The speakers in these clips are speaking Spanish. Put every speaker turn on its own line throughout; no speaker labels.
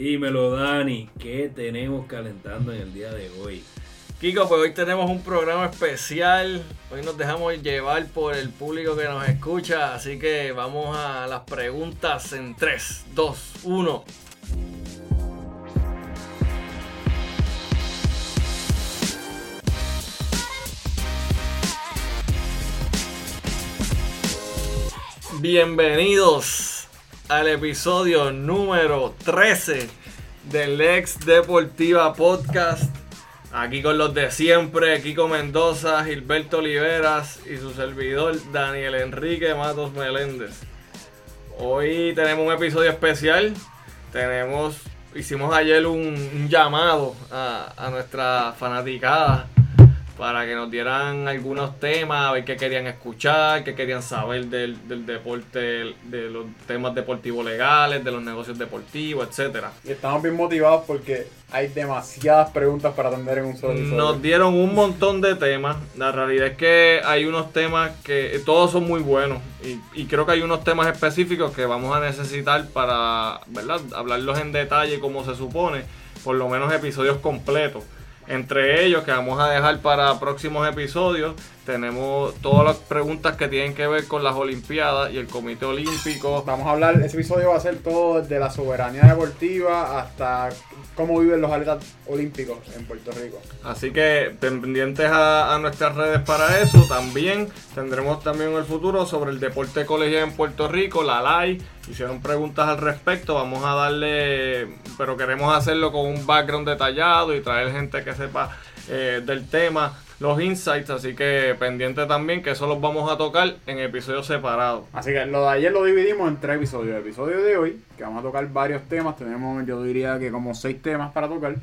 Dímelo, Dani, ¿qué tenemos calentando en el día de hoy?
Kiko, pues hoy tenemos un programa especial. Hoy nos dejamos llevar por el público que nos escucha. Así que vamos a las preguntas en 3, 2, 1. Bienvenidos al episodio número 13 del Ex Deportiva Podcast. Aquí con los de siempre, Kiko Mendoza, Gilberto Oliveras y su servidor Daniel Enrique Matos Meléndez. Hoy tenemos un episodio especial. Tenemos, hicimos ayer un, llamado a, a nuestra fanaticada para que nos dieran algunos temas, a ver qué querían escuchar, qué querían saber del, del deporte, de los temas deportivos legales, de los negocios deportivos, etcétera.
Y estamos bien motivados porque hay demasiadas preguntas para atender en un solo episodio.
Nos dieron un montón de temas. La realidad es que hay unos temas que todos son muy buenos. Y, y creo que hay unos temas específicos que vamos a necesitar para ¿verdad? hablarlos en detalle como se supone. Por lo menos episodios completos. Entre ellos, que vamos a dejar para próximos episodios, tenemos todas las preguntas que tienen que ver con las Olimpiadas y el Comité Olímpico.
Vamos a hablar, ese episodio va a ser todo desde la soberanía deportiva hasta cómo viven los atletas olímpicos en Puerto Rico.
Así que pendientes a, a nuestras redes para eso. También tendremos también en el futuro sobre el deporte colegial en Puerto Rico, la LAI. Hicieron preguntas al respecto. Vamos a darle, pero queremos hacerlo con un background detallado y traer gente que sepa eh, del tema, los insights. Así que pendiente también que eso los vamos a tocar en episodios separados.
Así que lo de ayer lo dividimos en tres episodios. El episodio de hoy, que vamos a tocar varios temas, tenemos yo diría que como seis temas para tocar.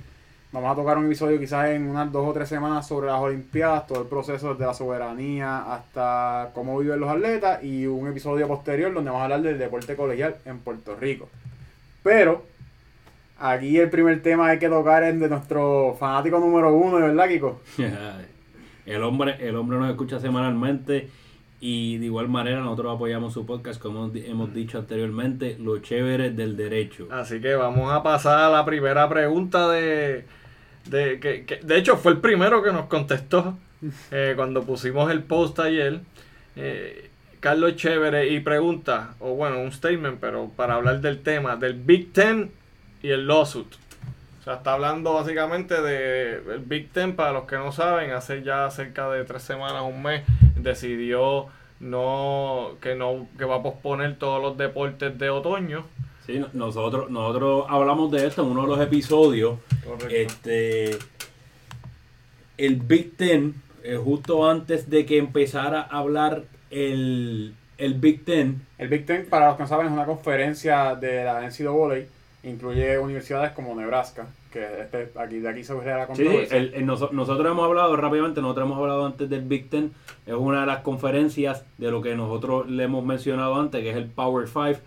Vamos a tocar un episodio quizás en unas dos o tres semanas sobre las Olimpiadas, todo el proceso desde la soberanía hasta cómo viven los atletas y un episodio posterior donde vamos a hablar del deporte colegial en Puerto Rico. Pero aquí el primer tema hay que tocar es de nuestro fanático número uno, ¿verdad, Kiko?
el hombre, el hombre nos escucha semanalmente y de igual manera nosotros apoyamos su podcast, como hemos dicho anteriormente, lo chévere del derecho.
Así que vamos a pasar a la primera pregunta de... de que, de hecho, fue el primero que nos contestó eh, cuando pusimos el post ayer. Eh, Carlos Chévere y pregunta, o bueno, un statement, pero para hablar del tema, del Big Ten y el lawsuit. Sea, está hablando básicamente de el Big Ten, para los que no saben, hace ya cerca de tres semanas, un mes, decidió no que no que va a posponer todos los deportes de otoño.
Sí, no- nosotros, nosotros hablamos de esto en uno de los episodios.
Correcto.
Este, el Big Ten, eh, justo antes de que empezara a hablar el, el Big Ten,
El Big Ten, para los que no saben, es una conferencia de la NCAA. Incluye universidades como Nebraska, que este- aquí, de aquí se crea la
Sí,
controversia.
el- el noso- nosotros hemos hablado rápidamente, nosotros hemos hablado antes del Big Ten, es una de las conferencias de lo que nosotros le hemos mencionado antes, que es el Power Five,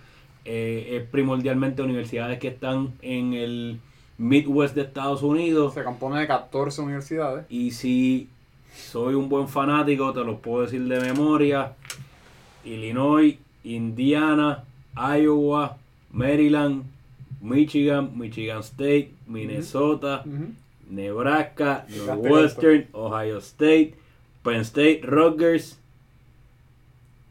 eh, es primordialmente universidades que están en el Midwest de Estados Unidos,
Se compone de 14 universidades.
y si soy un buen fanático, te los puedo decir de memoria, Illinois, Indiana, Iowa, Maryland, Michigan, Michigan State, Minnesota. Nebraska, Northwestern, Ohio State, Penn State, Rutgers,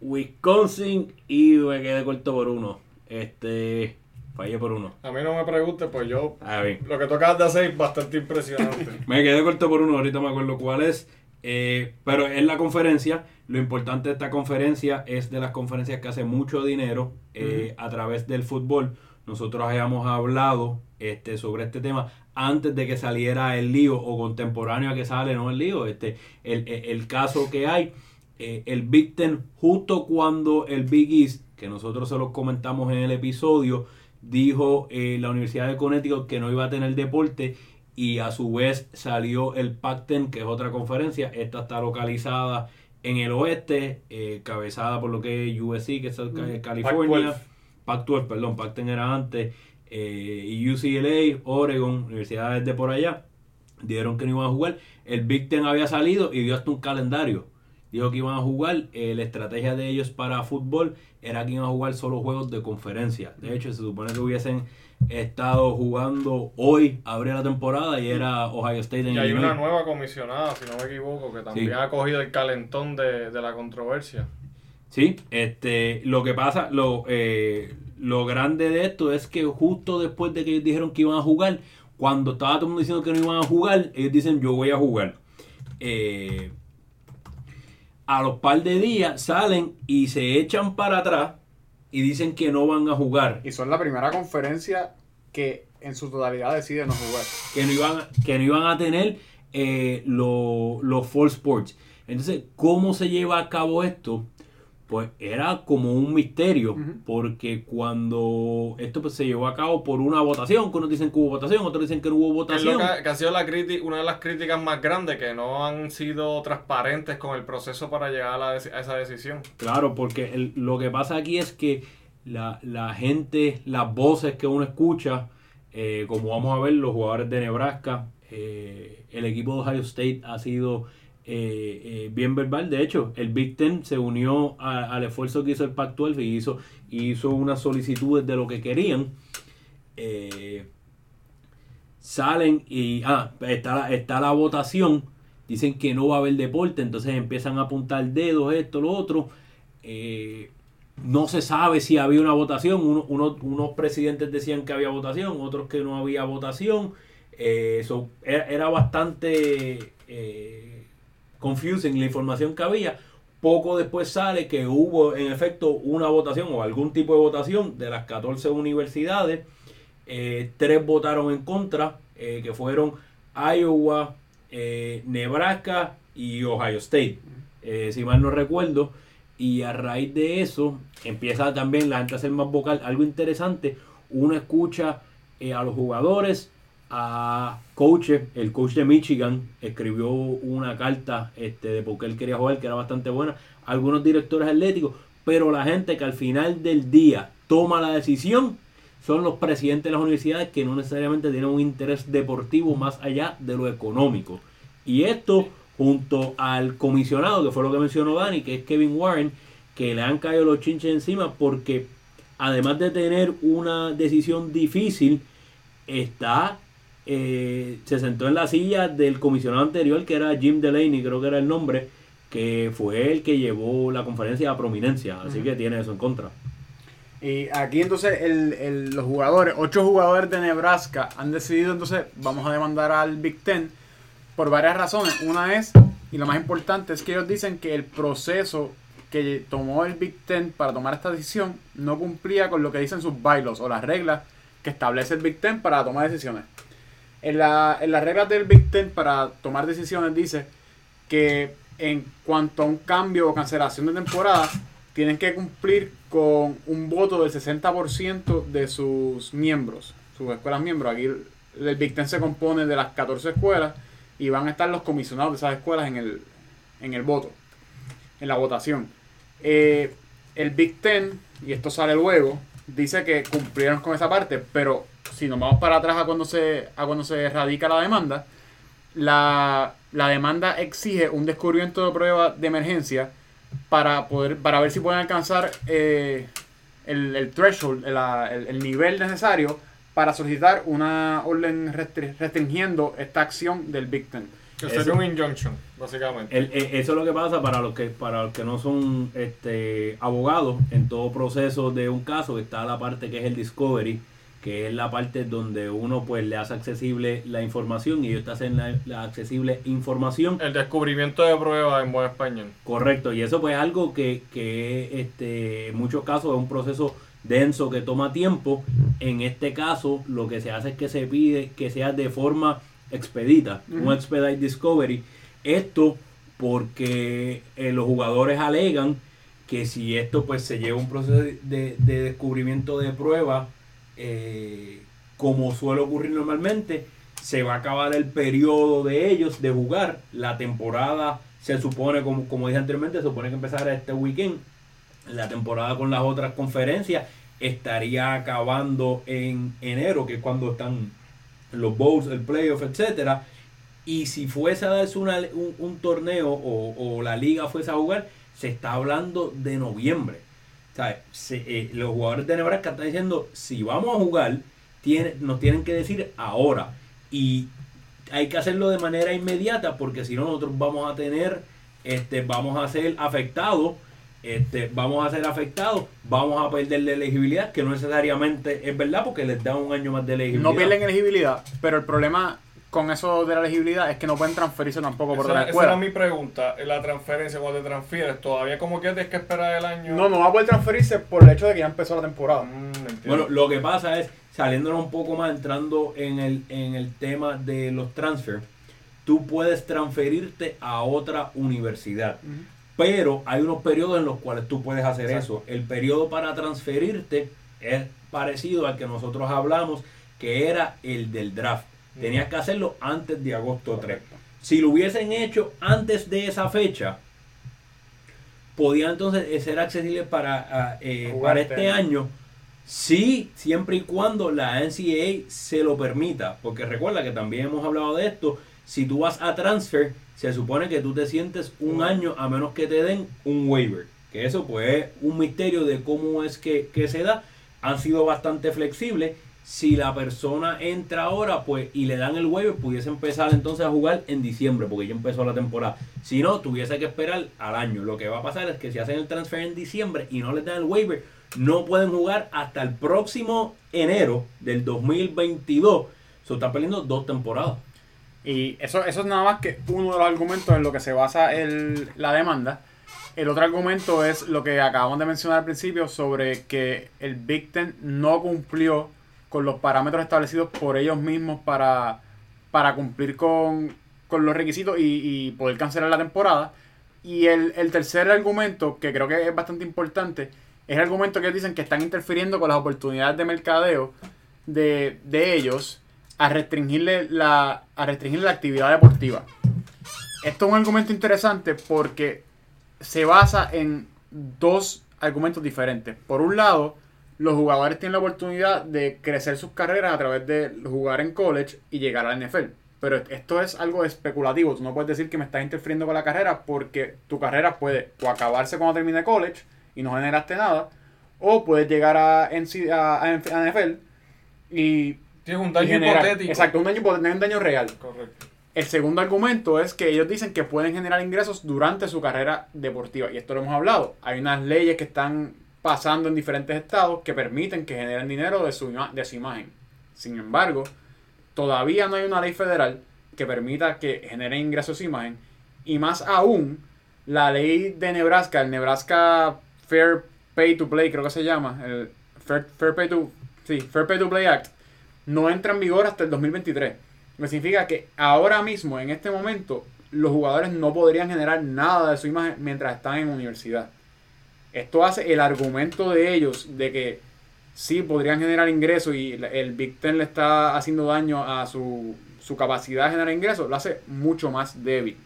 Wisconsin y me quedé corto por uno. Este, fallé por uno.
A mí no me pregunte, pues yo
A ver,
lo que tocas de hacer es bastante impresionante.
me quedé corto por uno, ahorita me acuerdo cuál es. Eh, pero es la conferencia. Lo importante de esta conferencia es de las conferencias que hace mucho dinero eh, a través del fútbol. Nosotros habíamos hablado este, sobre este tema antes de que saliera el lío o contemporáneo a que sale, no el lío, este, el, el- el caso que hay. eh, el Big Ten, justo cuando el Big East, que nosotros se los comentamos en el episodio, dijo eh, la Universidad de Connecticut que no iba a tener deporte y a su vez salió el Pac-10, que es otra conferencia. Esta está localizada en el oeste, eh, cabezada por lo que es USC, que es
Mm.
California.
Pac-12.
Pac-12, perdón, Pac-10 era antes. eh, y UCLA, Oregon, universidades de por allá, dieron que no iban a jugar. El Big Ten había salido y dio hasta un calendario. Dijo que iban a jugar. eh, la estrategia de ellos para fútbol era que iban a jugar solo juegos de conferencia. De hecho, se supone que hubiesen estado jugando hoy, abría la temporada y era Ohio State en
Y hay
Illinois.
una nueva comisionada, si no me equivoco, que también
Sí.
ha cogido el calentón de, de la controversia.
Sí, este, lo que pasa, lo, eh, lo grande de esto es que justo después de que ellos dijeron que iban a jugar, cuando estaba todo el mundo diciendo que no iban a jugar, ellos dicen yo voy a jugar. Eh, a los par de días salen y se echan para atrás y dicen que no van a jugar,
Y son la primera conferencia que en su totalidad decide no jugar.
que no iban, que no iban a tener eh, lo- los Fall Sports. Entonces, ¿cómo se lleva a cabo esto? Pues era como un misterio, porque cuando esto pues, se llevó a cabo por una votación, que unos dicen que hubo votación, otros dicen que no hubo
Que es lo
votación.
que, que ha sido la una de las críticas más grandes, que no han sido transparentes con el proceso para llegar a, la a esa decisión.
Claro, porque el- lo que pasa aquí es que la, la gente, las voces que uno escucha, eh, como vamos a ver, los jugadores de Nebraska, eh, el equipo de Ohio State ha sido eh, eh, bien verbal. De hecho, el Big Ten se unió al esfuerzo que hizo el Pac-12 y hizo, hizo unas solicitudes de lo que querían. Eh, salen y ah, está, la- está la votación. Dicen que no va a haber deporte, entonces empiezan a apuntar dedos, esto, lo otro. No se sabe si había una votación. Uno- uno- unos presidentes decían que había votación, otros que no había votación. Eh, so, era, bastante confusing la información que había. Poco después sale que hubo en efecto una votación o algún tipo de votación de las 14 universidades. Eh, tres votaron en contra, eh, que fueron Iowa, eh, Nebraska y Ohio State, si mal no recuerdo. Y a raíz de eso empieza también la gente a ser más vocal. Algo interesante, uno escucha a los jugadores, a coaches. El coach de Michigan escribió una carta este, de por qué él quería jugar, que era bastante buena. Algunos directores atléticos, pero la gente que al final del día toma la decisión son los presidentes de las universidades que no necesariamente tienen un interés deportivo más allá de lo económico. Y esto junto al comisionado, que fue lo que mencionó Dani, que es Kevin Warren, que le han caído los chinches encima porque además de tener una decisión difícil, está eh, se sentó en la silla del comisionado anterior, que era Jim Delaney, creo que era el nombre, que fue el que llevó la conferencia a prominencia, así que tiene eso en contra.
Y aquí entonces el- el- los jugadores, ocho jugadores de Nebraska han decidido entonces vamos a demandar al Big Ten por varias razones. Una es, y lo más importante, es que ellos dicen que el proceso que tomó el Big Ten para tomar esta decisión no cumplía con lo que dicen sus bylaws o las reglas que establece el Big Ten para tomar decisiones. En, la- en las reglas del Big Ten para tomar decisiones dice que en cuanto a un cambio o cancelación de temporada, tienen que cumplir con un voto del 60% de sus miembros, sus escuelas miembros. Aquí el, Big Ten se compone de las 14 escuelas y van a estar los comisionados de esas escuelas en el, en el voto, en la votación. Eh, el Big Ten, y esto sale luego, dice que cumplieron con esa parte, pero si nos vamos para atrás a cuando se, a cuando se radica la demanda, la, la demanda exige un descubrimiento de prueba de emergencia para poder para ver si pueden alcanzar eh, el, el threshold, el, el nivel necesario para solicitar una orden restri- restringiendo esta acción del Big Ten.
Que sería un injunction, básicamente.
El- eh, eso es lo que pasa para los que para los que no son este, abogados en todo proceso de un caso está la parte que es el discovery que es la parte donde uno pues le hace accesible la información y ellos te hacen la, la accesible información.
El descubrimiento de pruebas en buen español.
correcto y eso pues es algo que, que este, en muchos casos es un proceso denso que toma tiempo. En este caso lo que se hace es que se pide que sea de forma expedita un expedite discovery. Esto porque eh, los jugadores alegan que si esto pues se lleva un proceso de, de- de descubrimiento de prueba eh, como suele ocurrir normalmente se va a acabar el periodo de ellos de jugar la temporada se supone como, como dije anteriormente se supone que empezará este weekend la temporada con las otras conferencias estaría acabando en enero que es cuando están los bowls, el playoff, etcétera. Y si fuese a darse un, un torneo o, o la liga fuese a jugar, se está hablando de noviembre. Se- eh, los jugadores de Nebraska están diciendo, si vamos a jugar tiene, nos tienen que decir ahora. Y hay que hacerlo de manera inmediata porque si no nosotros vamos a tener, este, vamos a ser afectados, este, vamos a ser afectados, vamos a perder la elegibilidad, que no necesariamente es verdad porque les da un año más de elegibilidad.
No pierden elegibilidad, pero el problema con eso de la elegibilidad es que no pueden transferirse tampoco por
Esa,
otra
esa
escuela.
era mi pregunta. La transferencia, cuando te transfieres, todavía como que tienes que esperar el año.
No, no va a poder transferirse por el hecho de que ya empezó la temporada.
Mm.
Bueno, lo que pasa es, saliéndonos un poco más, entrando en el, en el tema de los transfer, tú puedes transferirte a otra universidad. Pero hay unos periodos en los cuales tú puedes hacer
Exacto.
eso. El periodo para transferirte es parecido al que nosotros hablamos, que era el del draft. Tenías que hacerlo antes de agosto 3.
Correcto.
Si lo hubiesen hecho antes de esa fecha, podía entonces eh, ser accesible para, ah, eh, para
este año.
año. Sí, siempre y cuando la NCAA se lo permita. Porque recuerda que también hemos hablado de esto. Si tú vas a transfer, se supone que tú te sientes un año a menos que te den un waiver. Que eso pues es un misterio de cómo es que, que se da. Han sido bastante flexibles. Si la persona entra ahora pues y le dan el waiver, pudiese empezar entonces a jugar en diciembre porque ya empezó la temporada. Si no, tuviese que esperar al año. Lo que va a pasar es que si hacen el transfer en diciembre y no les dan el waiver, no pueden jugar hasta el próximo enero del 2022. Se está perdiendo dos temporadas.
Y eso, eso es nada más que uno de los argumentos en lo que se basa la demanda. El otro argumento es lo que acabamos de mencionar al principio sobre que el Big Ten no cumplió con los parámetros establecidos por ellos mismos para, para cumplir con, con los requisitos y, y poder cancelar la temporada. Y el, tercer argumento, que creo que es bastante importante, es el argumento que ellos dicen que están interfiriendo con las oportunidades de mercadeo de, de ellos a restringirle la a restringir la actividad deportiva. Esto es un argumento interesante porque se basa en dos argumentos diferentes. Por un lado, los jugadores tienen la oportunidad de crecer sus carreras a través de jugar en college y llegar a la NFL. Pero esto es algo especulativo. Tú no puedes decir que me estás interfiriendo con la carrera porque tu carrera puede o acabarse cuando termine college y no generaste nada, o puedes llegar a, NC a, a NFL y
Tienes un
y
daño
generar-
hipotético.
Exacto, un daño, un daño real.
Correcto.
El segundo argumento es que ellos dicen que pueden generar ingresos durante su carrera deportiva. Y esto lo hemos hablado. Hay unas leyes que están pasando en diferentes estados que permiten que generen dinero de su, de su imagen. Sin embargo, todavía no hay una ley federal que permita que generen ingresos de su imagen. Y más aún, la ley de Nebraska, el Nebraska Fair Pay to Play, creo que se llama, el Fair, Fair Pay to sí, Fair Pay to Play Act, no entra en vigor hasta el 2023. Lo significa que ahora mismo, en este momento, los jugadores no podrían generar nada de su imagen mientras están en universidad. Esto hace el argumento de ellos de que sí podrían generar ingresos y el Big Ten le está haciendo daño a su, su capacidad de generar ingresos, lo hace mucho más débil.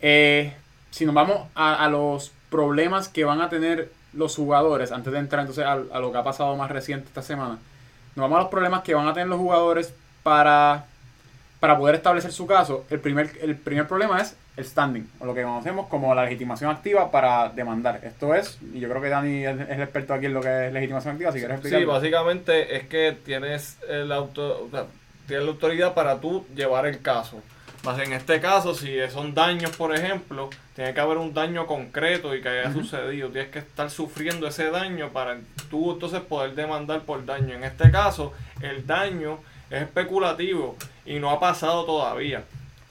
Eh, si nos vamos a, a los problemas que van a tener los jugadores, antes de entrar entonces a, a lo que ha pasado más reciente esta semana, nos vamos a los problemas que van a tener los jugadores para, para poder establecer su caso. El primer, el primer problema es el standing, o lo que conocemos como la legitimación activa para demandar. Esto es, y yo creo que Dani es, el experto aquí en lo que es legitimación activa, si quieres
Sí,
explicarlo.
básicamente es que tienes, el auto, o sea, tienes la autoridad para tú llevar el caso. Más en este caso, si son daños, por ejemplo, tiene que haber un daño concreto y que haya sucedido. Tienes que estar sufriendo ese daño para tú entonces poder demandar por daño. En este caso, el daño es especulativo y no ha pasado todavía.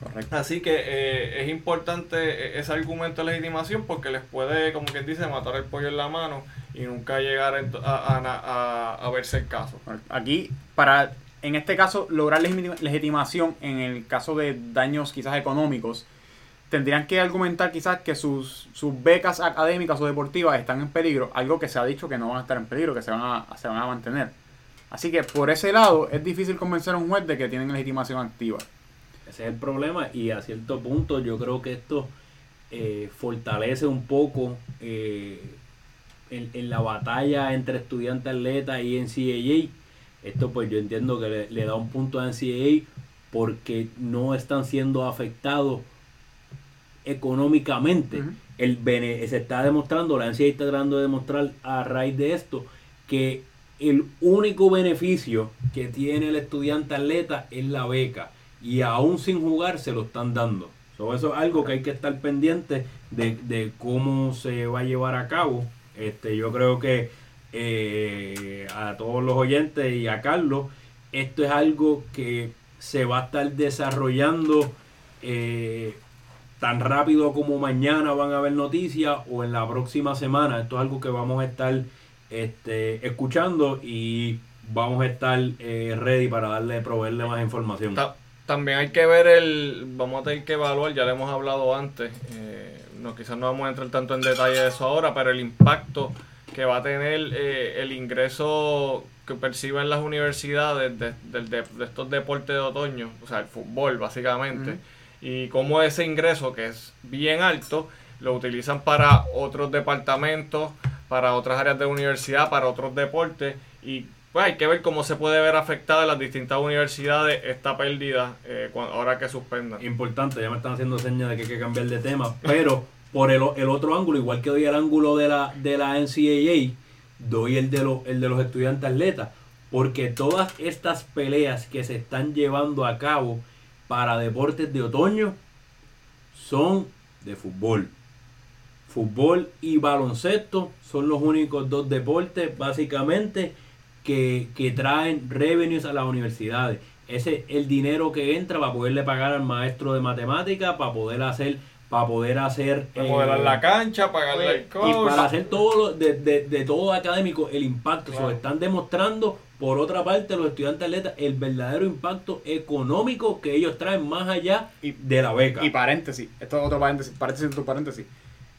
Correcto.
Así que eh, es importante eh, ese argumento de legitimación porque les puede, como quien dice, matar el pollo en la mano y nunca llegar a, a, a- a- verse el caso.
Aquí, para, en este caso, lograr legitimación en el caso de daños quizás económicos, tendrían que argumentar quizás que sus, sus becas académicas o deportivas están en peligro, algo que se ha dicho que no van a estar en peligro, que se van a, se van a mantener. Así que por ese lado es difícil convencer a un juez de que tienen legitimación activa.
Ese es el problema y a cierto punto yo creo que esto eh, fortalece un poco eh, en, en la batalla entre estudiante atleta y NCAA. Esto pues yo entiendo que le, le da un punto a NCAA porque no están siendo afectados económicamente. El bene- se está demostrando, la NCAA está tratando de demostrar a raíz de esto que el único beneficio que tiene el estudiante atleta es la beca y aún sin jugar se lo están dando. So, eso es algo que hay que estar pendiente de, cómo se va a llevar a cabo. Este, yo creo que eh, a todos los oyentes y a Carlos, esto es algo que se va a estar desarrollando eh, tan rápido como mañana van a haber noticias o en la próxima semana. Esto es algo que vamos a estar este, escuchando y vamos a estar eh, ready para darle, proveerle más información.
Ta- también hay que ver el, vamos a tener que evaluar, ya le hemos hablado antes, eh, no, quizás no vamos a entrar tanto en detalle de eso ahora, pero el impacto que va a tener eh, el ingreso que perciben las universidades de, de- de- de estos deportes de otoño, o sea, el fútbol básicamente, y cómo ese ingreso que es bien alto lo utilizan para otros departamentos, para otras áreas de universidad, para otros deportes y pues hay que ver cómo se puede ver afectada en las distintas universidades esta pérdida eh, ahora que suspendan.
Importante, ya me están haciendo señas de que hay que cambiar de tema, pero por el, otro ángulo, igual que doy el ángulo de la, de la NCAA, doy el de, los el de los estudiantes atletas, porque todas estas peleas que se están llevando a cabo para deportes de otoño son de fútbol. Fútbol y baloncesto son los únicos dos deportes básicamente que, que traen revenues a las universidades. Ese el dinero que entra para poderle pagar al maestro de matemáticas, para poder hacer, para poder hacer
Remodelar
eh,
la cancha, pagarle al
y
coach.
para hacer todo lo, de, de, de todo académico el impacto.
Claro.
Se están demostrando, por otra parte, los estudiantes atletas, el verdadero impacto económico que ellos traen más allá
Y-
de la beca.
Y paréntesis, esto es otro paréntesis, paréntesis otro paréntesis.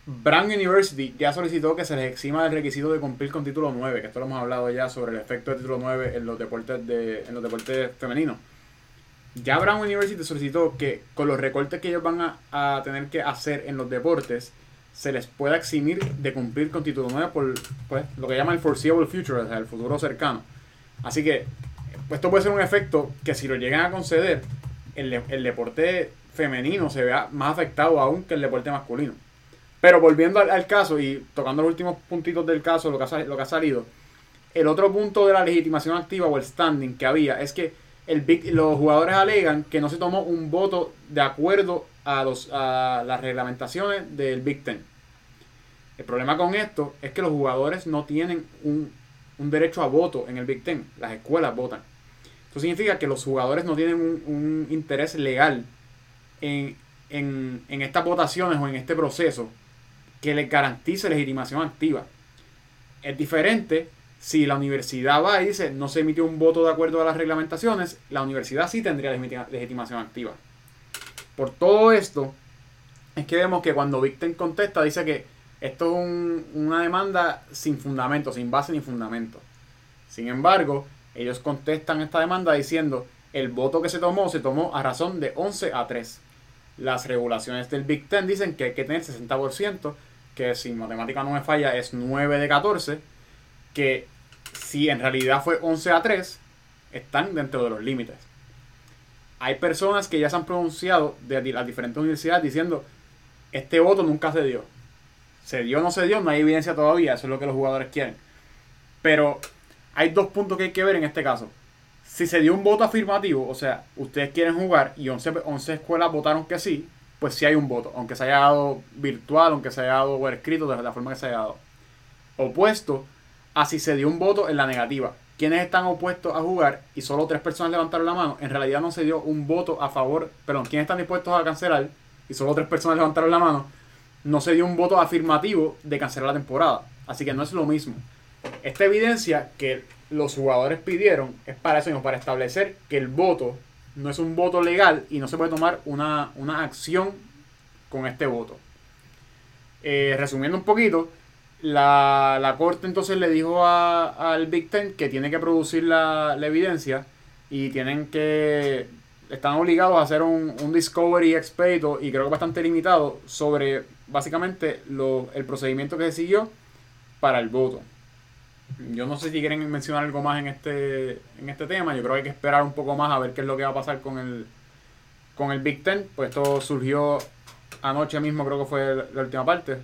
Brown University ya solicitó que se les exima del requisito de cumplir con título 9, que esto lo hemos hablado ya sobre el efecto de título 9 en los deportes de en los deportes femeninos. Ya Brown University solicitó que con los recortes que ellos van a, a tener que hacer en los deportes se les pueda eximir de cumplir con título 9 por pues, lo que llaman el foreseeable future, o sea, el futuro cercano. Así que pues, esto puede ser un efecto que si lo llegan a conceder, el, el deporte femenino se vea más afectado aún que el deporte masculino. Pero volviendo al, caso y tocando los últimos puntitos del caso, lo que, ha, salido, el otro punto de la legitimación activa o el standing que había es que los jugadores alegan que no se tomó un voto de acuerdo a, las reglamentaciones del Big Ten. El problema con esto es que los jugadores no tienen un, derecho a voto en el Big Ten. Las escuelas votan. Eso significa que los jugadores no tienen un, interés legal en estas votaciones o en este proceso que les garantice legitimación activa. Es diferente si la universidad va y dice no se emitió un voto de acuerdo a las reglamentaciones, la universidad sí tendría legitima- legitimación activa. Por todo esto, es que vemos que cuando Big Ten contesta dice que esto es un- una demanda sin fundamento, sin base ni fundamento. Sin embargo, ellos contestan esta demanda diciendo el voto que se tomó se tomó a razón de 11 a 3. Las regulaciones del Big Ten dicen que hay que tener 60%, que si matemática no me falla es 9 de 14, que si en realidad fue 11 a 3, están dentro de los límites. Hay personas que ya se han pronunciado de las diferentes universidades diciendo este voto nunca se dio. Se dio o no se dio, no hay evidencia todavía, eso es lo que los jugadores quieren. Pero hay dos puntos que hay que ver en este caso. Si se dio un voto afirmativo, o sea, ustedes quieren jugar y 11, pe- 11 escuelas votaron que sí, pues sí hay un voto, aunque se haya dado virtual, aunque se haya dado por escrito, de la forma que se haya dado. Opuesto a si se dio un voto en la negativa. Quienes están opuestos a jugar y solo tres personas levantaron la mano, en realidad no se dio un voto a favor, perdón, quienes están dispuestos a cancelar y solo tres personas levantaron la mano, no se dio un voto afirmativo de cancelar la temporada. Así que no es lo mismo. Esta evidencia que los jugadores pidieron es para eso para establecer que el voto no es un voto legal y no se puede tomar una, una acción con este voto. Eh, resumiendo un poquito, la, la corte entonces le dijo al Big Ten que tiene que producir la, la evidencia y tienen que están obligados a hacer un, un discovery expedito y creo que bastante limitado sobre básicamente lo, el procedimiento que se siguió para el voto. Yo no sé si quieren mencionar algo más en este, en este tema. Yo creo que hay que esperar un poco más a ver qué es lo que va a pasar con el, con el Big Ten. Pues esto surgió anoche mismo, creo que fue la, última parte.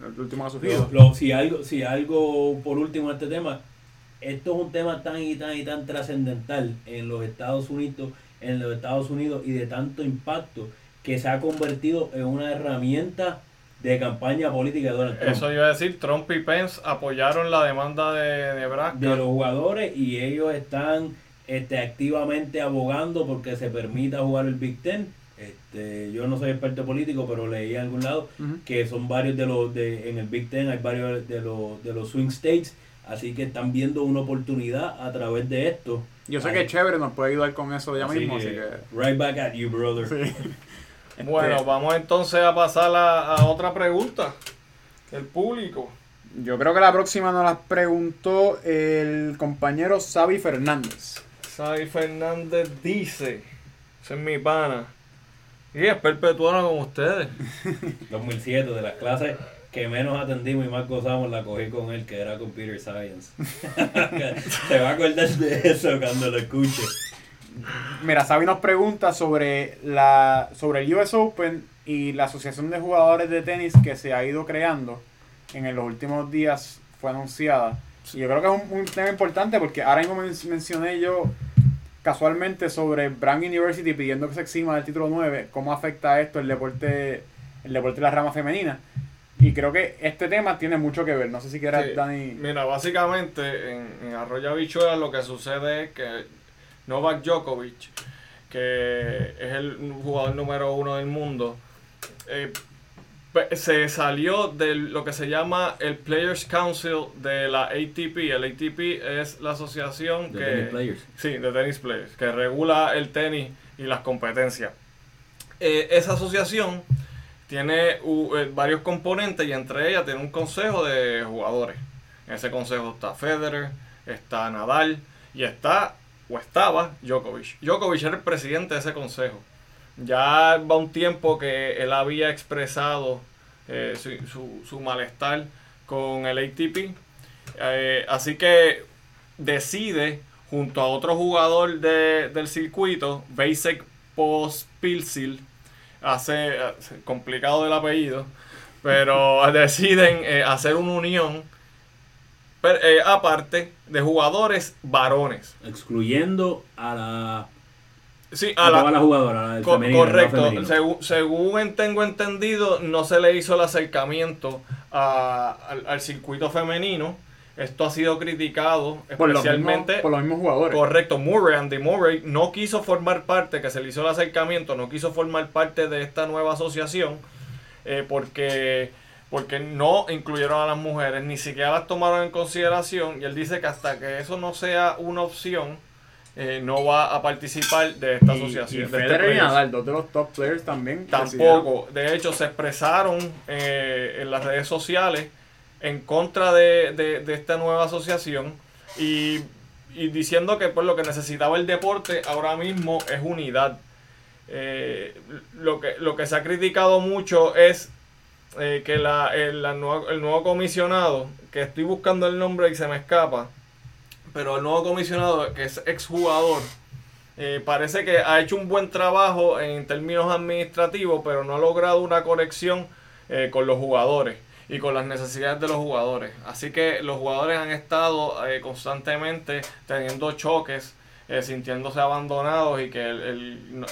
El último que
si algo, si algo por último este tema, esto es un tema tan y tan y tan trascendental en los Estados Unidos, en los Estados Unidos y de tanto impacto que se ha convertido en una herramienta de campaña política de Donald Trump.
Eso iba a decir, Trump y Pence apoyaron la demanda de Nebraska.
De los jugadores y ellos están este, activamente abogando porque se permita jugar el Big Ten. Este, yo no soy experto político, pero leí en algún lado que son varios de los, de, en el Big Ten hay varios de los, de los swing states, así que están viendo una oportunidad a través de esto.
Yo sé que Chévere nos puede ayudar con eso ya
Así
mismo,
que,
así que...
Right back at you, brother.
sí.
Bueno,
Este,
vamos entonces a pasar a, a otra pregunta del público.
Yo creo que la próxima nos la preguntó el compañero Xavi Fernández.
Sai Fernández dice, ese es mi pana, y es perpetuado con ustedes.
2007, de las clases que menos atendimos y más gozamos, la cogí con él, que era Computer Science. Se va a acordar de eso cuando lo escuche.
Mira, Xavi nos pregunta sobre la sobre el US Open y la asociación de jugadores de tenis que se ha ido creando en los últimos días fue anunciada. Y yo creo que es un, un tema importante porque ahora mismo men- mencioné yo casualmente sobre Brown University pidiendo que se exima del título 9, cómo afecta esto el deporte el deporte de la rama femenina. Y creo que este tema tiene mucho que ver. No sé si quieras,
Sí,
Dani.
Mira, básicamente en, en Arroyo Habichuela lo que sucede es que Novak Djokovic, que es el jugador número uno del mundo, eh, se salió de lo que se llama el Players Council de la ATP. El ATP es la asociación
De
que...
tenis players.
Sí, de tenis players, que regula el tenis y las competencias. Eh, esa asociación tiene eh, varios componentes y entre ellas tiene un consejo de jugadores. En ese consejo está Federer, está Nadal y está o estaba Djokovic. Djokovic era el presidente de ese consejo. Ya va un tiempo que él había expresado eh, su, malestar con el ATP. Eh, así que decide, junto a otro jugador de- del circuito, Basic Pospilsil, hace- complicado el apellido, pero deciden eh, hacer una unión eh, aparte de jugadores varones.
Excluyendo a la.
Sí,
A,
a la-
la del
Co-
femenino,
correcto. Según, según tengo entendido, no se le hizo el acercamiento a- al, al circuito femenino. Esto ha sido criticado,
Por los, mismos,
especialmente.
por los mismos jugadores.
Correcto, Murray, Andy Murray no quiso formar parte, que se le hizo el acercamiento, no quiso formar parte de esta nueva asociación eh, porque, porque no incluyeron a las mujeres, ni siquiera las tomaron en consideración y él dice que hasta que eso no sea una opción, eh, no va a participar de esta
Y-
asociación.
Y,
de este
Federer y
players.
Nadal, dos de los top players también.
Tampoco. De hecho, se expresaron eh, en las redes sociales en contra de, de- de esta nueva asociación y, y diciendo que pues, lo que necesitaba el deporte ahora mismo es unidad. Eh, lo, que, lo que se ha criticado mucho es eh, que la, el, la nueva- el nuevo comisionado, que estoy buscando el nombre y se me escapa, pero el nuevo comisionado, que es exjugador, eh, parece que ha hecho un buen trabajo en términos administrativos, pero no ha logrado una conexión eh, con los jugadores y con las necesidades de los jugadores. Así que los jugadores han estado eh, constantemente teniendo choques, eh, sintiéndose abandonados y que el,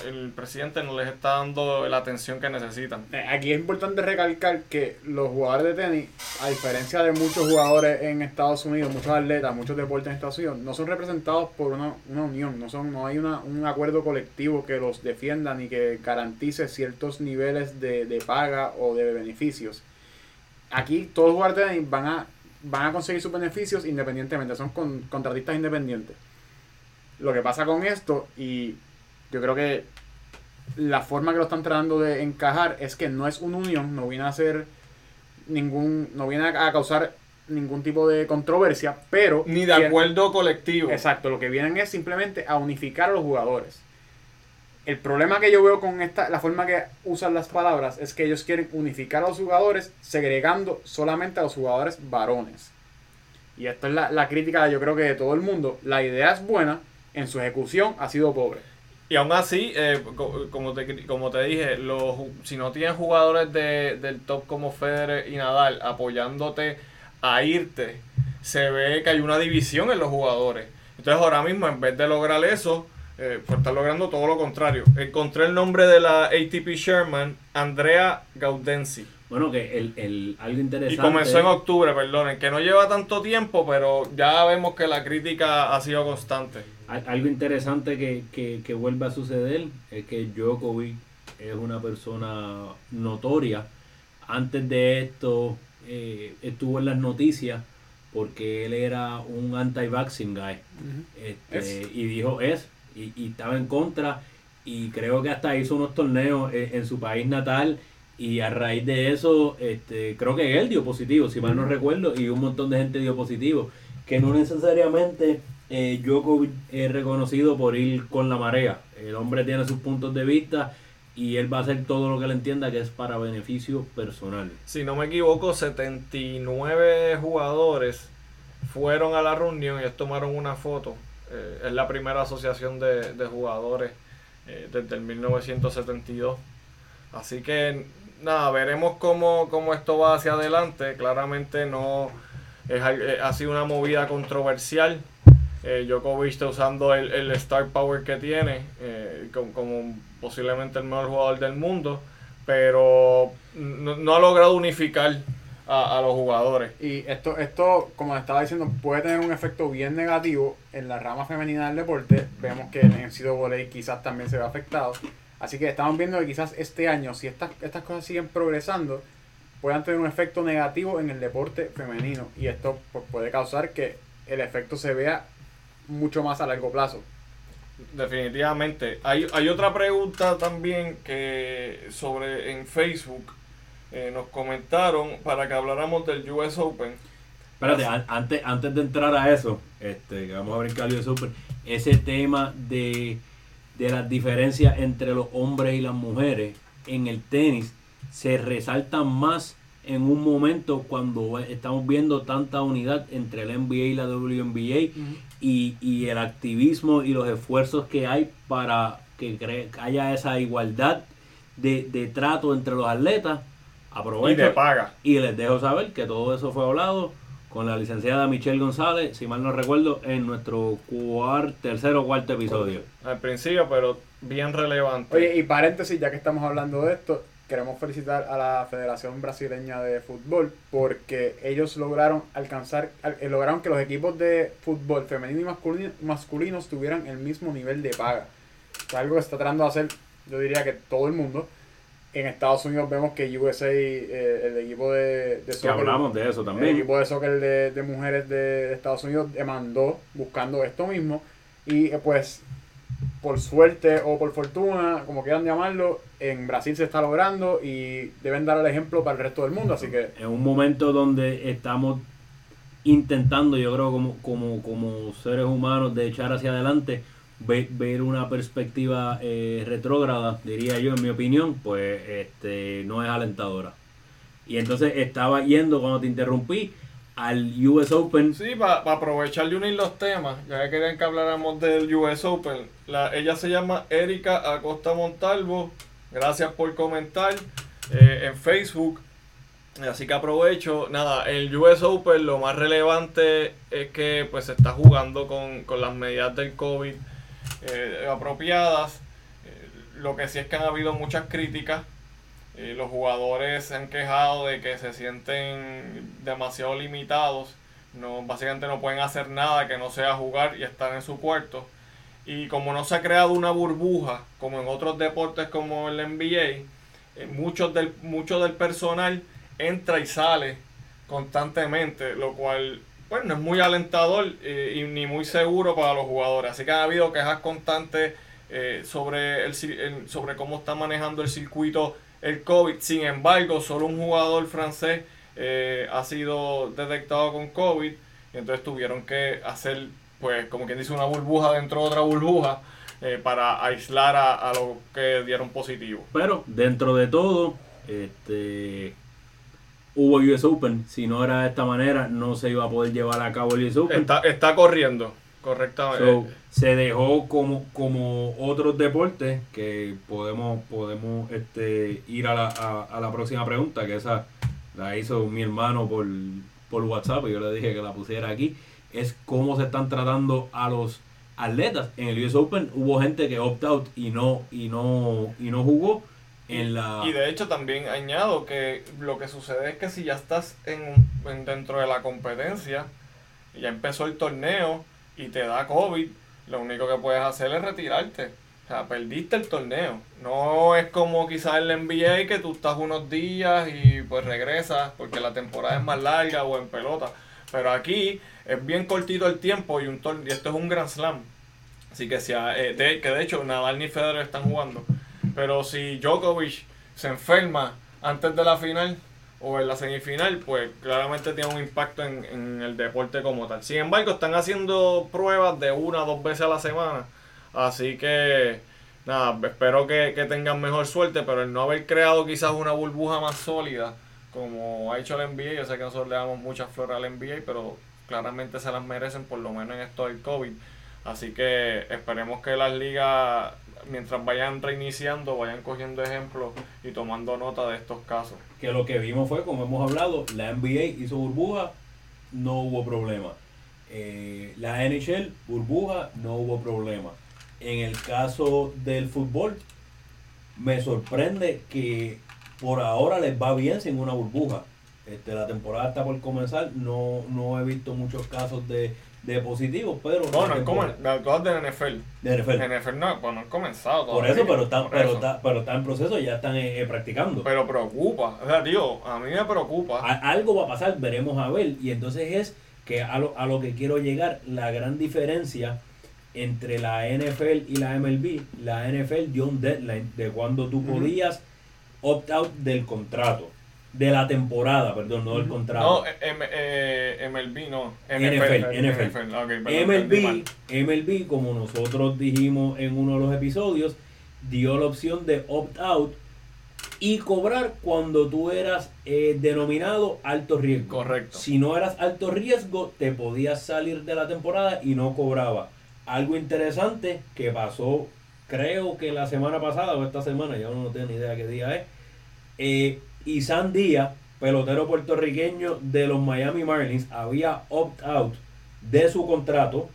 el- presidente no les está dando la atención que necesitan.
Eh, Aquí es importante recalcar que los jugadores de tenis, a diferencia de muchos jugadores en Estados Unidos, muchos atletas, muchos deportes en Estados Unidos, no son representados por una, una unión, no son no hay una, un acuerdo colectivo que los defienda ni que garantice ciertos niveles de, de paga o de beneficios. Aquí todos los jugadores de tenis van a, van a conseguir sus beneficios independientemente, son con, contratistas independientes. Lo que pasa con esto, y yo creo que la forma que lo están tratando de encajar es que no es una unión, no viene a ser ningún, no viene a, causar ningún tipo de controversia, pero
Ni de acuerdo colectivo.
Exacto, lo que vienen es simplemente a unificar a los jugadores. El problema que yo veo con esta, la forma que usan las palabras es que ellos quieren unificar a los jugadores segregando solamente a los jugadores varones. Y esta es la, la crítica yo creo que de todo el mundo. La idea es buena, en su ejecución ha sido pobre.
Y aún así, eh, co- como, te, como te dije, los, si no tienes jugadores de- del top como Federer y Nadal apoyándote a irte se ve que hay una división en los jugadores. Entonces ahora mismo, en vez de lograr eso, eh, pues está logrando todo lo contrario. Encontré el nombre de la ATP Sherman, Andrea Gaudenzi.
Bueno, que el, el, algo interesante.
Y comenzó en octubre, perdonen, que no lleva tanto tiempo, pero ya vemos que la crítica ha sido constante.
Algo interesante que, que, que vuelve a suceder es que Djokovic es una persona notoria. Antes de esto eh, estuvo en las noticias porque él era un anti-vaccine guy. Este, y dijo es, y, y, estaba en contra. Y creo que hasta hizo unos torneos en, en su país natal y a raíz de eso, este, creo que él dio positivo, si mal no recuerdo, y un montón de gente dio positivo. Que no necesariamente eh, Djokovic es reconocido por ir con la marea. El hombre tiene sus puntos de vista y él va a hacer todo lo que le entienda que es para beneficio personal.
Si no me equivoco, 79 jugadores fueron a la reunión y ellos tomaron una foto. Eh, es la primera asociación de, jugadores eh, desde el 1972. Así que nada, veremos cómo, cómo esto va hacia adelante. Claramente no es, eh, ha sido una movida controversial. Eh, Djokovic está usando el, el, star power que tiene eh, como, posiblemente el mejor jugador del mundo, pero no, ha logrado unificar a, a, los jugadores.
Y esto, esto, como estaba diciendo, puede tener un efecto bien negativo en la rama femenina del deporte. Vemos que el NCAA quizás también se ve afectado. Así que estamos viendo que quizás este año, si estas, estas cosas siguen progresando, puedan tener un efecto negativo en el deporte femenino. Y esto pues, puede causar que el efecto se vea mucho más a largo plazo.
Definitivamente. Hay, hay otra pregunta también que sobre en Facebook eh, nos comentaron para que habláramos del US Open.
Espérate, an antes, antes de entrar a eso, este, que vamos a brincar el US Open, ese tema de de las diferencias entre los hombres y las mujeres en el tenis se resaltan más en un momento cuando estamos viendo tanta unidad entre la NBA y la WNBA uh -huh. Y, y, el activismo y los esfuerzos que hay para que haya esa igualdad de, de trato entre los atletas.
Aprovecho y de paga.
Y les dejo saber que todo eso fue hablado con la licenciada Michelle González, si mal no recuerdo, en nuestro cuart, tercer o cuarto episodio.
Al principio, pero bien relevante.
Oye, y paréntesis, ya que estamos hablando de esto, queremos felicitar a la Federación Brasileña de Fútbol porque ellos lograron alcanzar, eh, lograron que los equipos de fútbol femenino y masculino, masculinos tuvieran el mismo nivel de paga. Es algo que está tratando de hacer, yo diría que todo el mundo. En Estados Unidos vemos que USA, eh, el equipo de, de
soccer, que hablamos de eso también.
El equipo de soccer de, de mujeres de, de, Estados Unidos demandó buscando esto mismo. Y eh, pues, por suerte o por fortuna, como quieran llamarlo, en Brasil se está logrando y deben dar el ejemplo para el resto del mundo. Así que.
En un momento donde estamos intentando, yo creo, como, como, como seres humanos, de echar hacia adelante ver, ver una perspectiva eh, retrógrada, diría yo, en mi opinión, pues este no es alentadora. Y entonces estaba yendo, cuando te interrumpí, al US Open.
Sí, para pa aprovechar de unir los temas, ya que querían que habláramos del US Open. La, ella se llama Erika Acosta Montalvo. Gracias por comentar eh, en Facebook. Así que aprovecho. Nada, el US Open lo más relevante es que pues se está jugando con, con las medidas del COVID eh, apropiadas. Eh, lo que sí es que han habido muchas críticas. Eh, los jugadores se han quejado de que se sienten demasiado limitados. No, básicamente no pueden hacer nada que no sea jugar y estar en su cuarto. Y como no se ha creado una burbuja, como en otros deportes como el NBA, muchos del, mucho del personal entra y sale constantemente, lo cual pues no es muy alentador eh, y ni muy seguro para los jugadores. Así que ha habido quejas constantes eh, sobre, el, el, sobre cómo está manejando el circuito el COVID. Sin embargo, solo un jugador francés eh, ha sido detectado con COVID. Y entonces tuvieron que hacer, pues, como quien dice, una burbuja dentro de otra burbuja eh, para aislar a, a los que dieron positivo.
Pero dentro de todo, este hubo US Open. Si no era de esta manera, no se iba a poder llevar a cabo el US Open.
Está, está corriendo, correctamente.
So, se dejó como, como otros deportes que podemos, podemos este, ir a la, a, a la próxima pregunta, que esa la hizo mi hermano por, por WhatsApp, y yo le dije que la pusiera aquí, es cómo se están tratando a los atletas. En el US Open hubo gente que opt out y no, y no, y no jugó. En la...
Y de hecho también añado que lo que sucede es que si ya estás en, en dentro de la competencia, ya empezó el torneo y te da COVID, lo único que puedes hacer es retirarte. O sea, perdiste el torneo. No es como quizás en la NBA que tú estás unos días y pues regresas porque la temporada es más larga o en pelota. Pero aquí es bien cortito el tiempo y, un y esto es un Grand Slam. Así que, si, eh, que de hecho Nadal ni Federer están jugando. Pero si Djokovic se enferma antes de la final o en la semifinal, pues claramente tiene un impacto en, en el deporte como tal. Sin embargo, están haciendo pruebas de una o dos veces a la semana. Así que, nada, espero que, que tengan mejor suerte, pero el no haber creado quizás una burbuja más sólida, como ha hecho el NBA, yo sé que nosotros le damos muchas flores al NBA, pero claramente se las merecen, por lo menos en esto del COVID. Así que esperemos que las ligas, mientras vayan reiniciando, vayan cogiendo ejemplos y tomando nota de estos casos.
Que lo que vimos fue, como hemos hablado, la NBA hizo burbuja, no hubo problema. Eh, la NHL, burbuja, no hubo problema. En el caso del fútbol, me sorprende que por ahora les va bien sin una burbuja. Este, la temporada está por comenzar, no, no he visto muchos casos de, de positivos, pero...
No, no, es como de NFL.
De NFL.
NFL no, pues no han comenzado
Por eso, pero está, pero, Está, pero está en proceso, ya están eh, practicando.
Pero preocupa, o sea, tío, a mí me preocupa.
algo va a pasar, veremos a ver, y entonces es que a lo, a lo que quiero llegar, la gran diferencia entre la NFL y la MLB, la NFL dio un deadline de cuando tú podías opt out del contrato. De la temporada, perdón, no del contrato.
No, eh, MLB no.
NFL, NFL. MLB, como nosotros dijimos en uno de los episodios, dio la opción de opt out y cobrar cuando tú eras eh, denominado alto riesgo.
Correcto.
Si no eras alto riesgo, te podías salir de la temporada y no cobraba. Algo interesante que pasó, creo que la semana pasada o esta semana, ya uno no tiene ni idea qué día es. Eh, Isan Díaz, pelotero puertorriqueño de los Miami Marlins, había opt-out de su contrato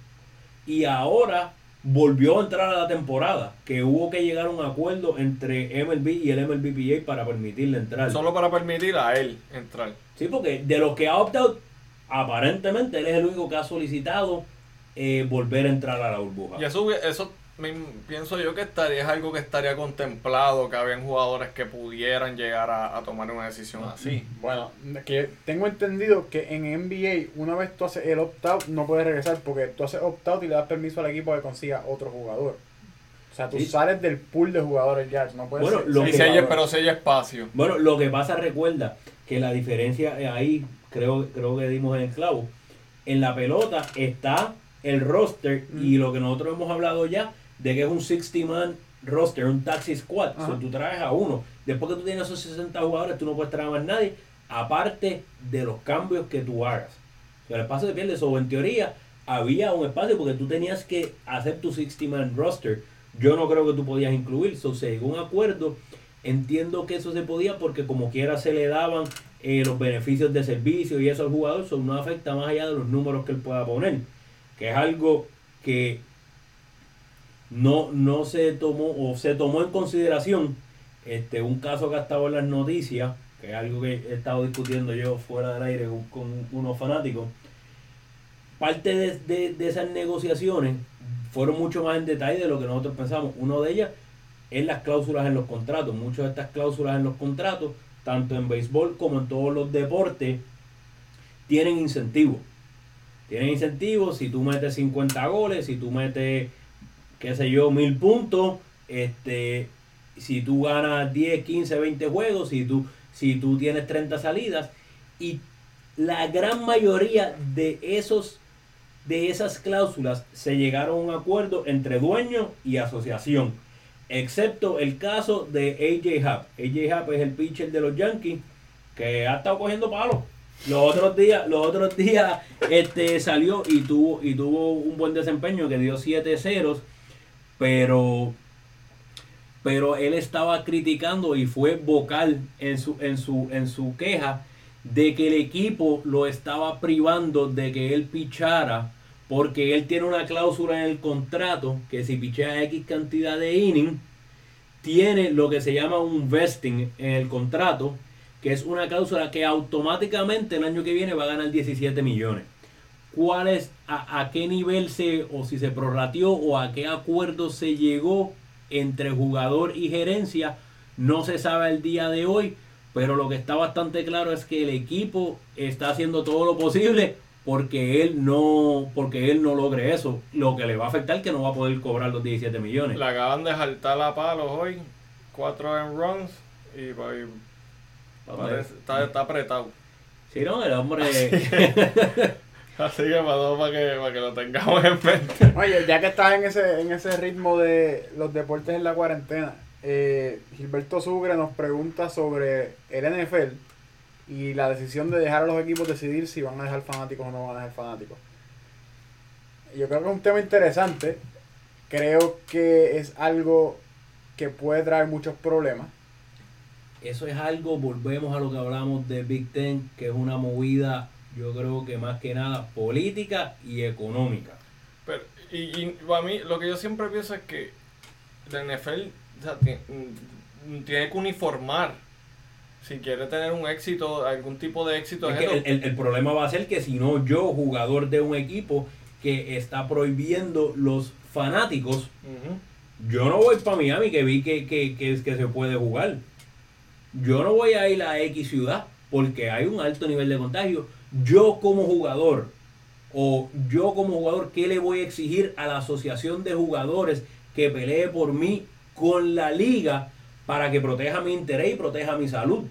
y ahora volvió a entrar a la temporada, que hubo que llegar a un acuerdo entre MLB y el MLBPA para permitirle entrar.
Solo para permitir a él entrar.
Sí, porque de los que ha opt-out, aparentemente él es el único que ha solicitado eh, volver a entrar a la burbuja.
Y eso, eso pienso yo que estaría es algo que estaría contemplado, que habían jugadores que pudieran llegar a, tomar una decisión ah, así.
Bueno, que tengo entendido que en NBA, una vez tú haces el opt-out, no puedes regresar porque tú haces opt-out y le das permiso al equipo que consiga otro jugador. O sea, tú sales del pool de jugadores ya, no puedes
bueno,
lo que, pero si hay espacio.
Bueno, lo que pasa, recuerda que la diferencia ahí, creo, creo que dimos en el clavo, en la pelota está el roster y lo que nosotros hemos hablado ya, de que es un 60-man roster, un taxi squad. O sea, tú traes a uno. Después que tú tienes esos 60 jugadores, tú no puedes traer a más nadie, aparte de los cambios que tú hagas. O sea, el espacio de pierde. O en teoría, había un espacio porque tú tenías que hacer tu 60-man roster. Yo no creo que tú podías incluir. So, según un acuerdo, entiendo que eso se podía porque como quiera se le daban eh, los beneficios de servicio y eso al jugador. Eso no afecta más allá de los números que él pueda poner. Que es algo que no, no se tomó o se tomó en consideración este un caso que ha estado en las noticias, que es algo que he estado discutiendo yo fuera del aire con, unos fanáticos. Parte de, esas negociaciones fueron mucho más en detalle de lo que nosotros pensamos. Uno de ellas es las cláusulas en los contratos. Muchas de estas cláusulas en los contratos, tanto en béisbol como en todos los deportes, tienen incentivos. Tienen incentivos si tú metes 50 goles, si tú metes qué sé yo, mil puntos, este, si tú ganas 10, 15, 20 juegos, si tú, si tú tienes 30 salidas, y la gran mayoría de esos de esas cláusulas se llegaron a un acuerdo entre dueño y asociación, excepto el caso de AJ Happ. AJ Happ es el pitcher de los Yankees que ha estado cogiendo palos. Los otros días, los otros días este, salió y tuvo, y tuvo un buen desempeño que dio 7 ceros pero pero él estaba criticando y fue vocal en su en su en su queja de que el equipo lo estaba privando de que él pichara porque él tiene una cláusula en el contrato que si pichea X cantidad de inning, tiene lo que se llama un vesting en el contrato, que es una cláusula que automáticamente el año que viene va a ganar 17 millones. ¿Cuál es, a, a qué nivel se, o si se prorrateó, o a qué acuerdo se llegó entre jugador y gerencia? No se sabe el día de hoy, pero lo que está bastante claro es que el equipo está haciendo todo lo posible porque él no porque él no logre eso lo que le va a afectar es que no va a poder cobrar los 17 millones
Le acaban de saltar a palos hoy, cuatro en runs y, pues, parece- está, está apretado.
sí no el hombre
Así que pasó para que, para que lo tengamos en mente.
Oye, ya que estás en ese, en ese ritmo de los deportes en la cuarentena, eh, Gilberto Sucre nos pregunta sobre el NFL y la decisión de dejar a los equipos decidir si van a dejar fanáticos o no van a dejar fanáticos. Yo creo que es un tema interesante. Creo que es algo que puede traer muchos problemas.
eso es algo volvemos a lo que hablamos de Big Ten que es una movida yo creo que más que nada política y económica
Pero, y, y para mí, lo que yo siempre pienso es que la NFL o sea, ti- mm, tiene que uniformar. Si quiere tener un éxito, algún tipo de éxito,
Es que el, el- el problema va a ser que si no yo jugador de un equipo que está prohibiendo los fanáticos. Yo no voy para Miami que vi que, que, que, que se puede jugar. Yo no voy a ir a X ciudad porque hay un alto nivel de contagio. Yo como jugador o yo como jugador, ¿qué le voy a exigir a la asociación de jugadores que pelee por mí con la liga para que proteja mi interés y proteja mi salud?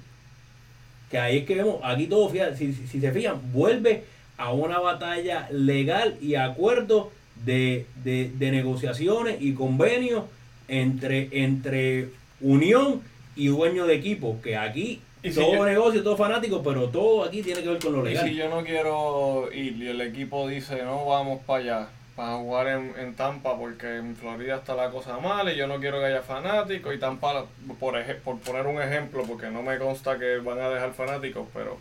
Que ahí es que vemos, aquí todo, si, si- si se fijan, vuelve a una batalla legal y acuerdo de, de- de negociaciones y convenios entre, entre unión y dueño de equipo. Que aquí
Y si
todo
yo-
negocio, todo fanático, pero todo aquí tiene que ver con lo
Y
legal.
si yo no quiero ir y el equipo dice no vamos para allá, para jugar en, en Tampa porque en Florida está la cosa mal y yo no quiero que haya fanáticos y Tampa, por, eje- por poner un ejemplo, porque no me consta que van a dejar fanáticos, pero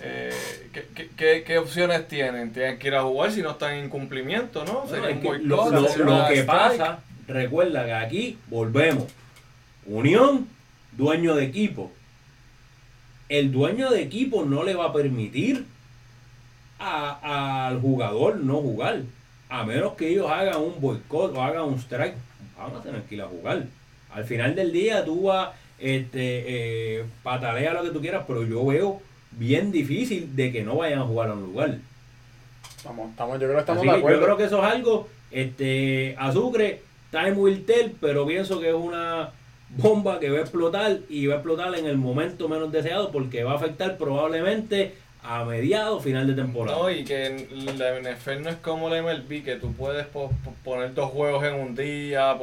eh, ¿qué, qué, qué- qué opciones tienen? Tienen que ir a jugar si no están en cumplimiento, ¿no?
Bueno,
Sería
es
un
que
boicot,
lo, que pasa, recuerda que aquí volvemos. Unión, dueño de equipo. El dueño de equipo no le va a permitir a- al jugador no jugar. A menos que ellos hagan un boicot o hagan un strike, van a tener que ir a jugar. Al final del día tú vas, este, eh, patalea lo que tú quieras, pero yo veo bien difícil de que no vayan a jugar a un lugar.
Estamos, estamos, yo creo que estamos
Así
de
que
acuerdo.
yo creo que eso es algo, este, azufre, time will tell, pero pienso que es una bomba que va a explotar y va a explotar en el momento menos deseado porque va a afectar probablemente a mediados, final de temporada.
No, y que la NFL no es como la MLB, que tú puedes poner dos juegos en un día.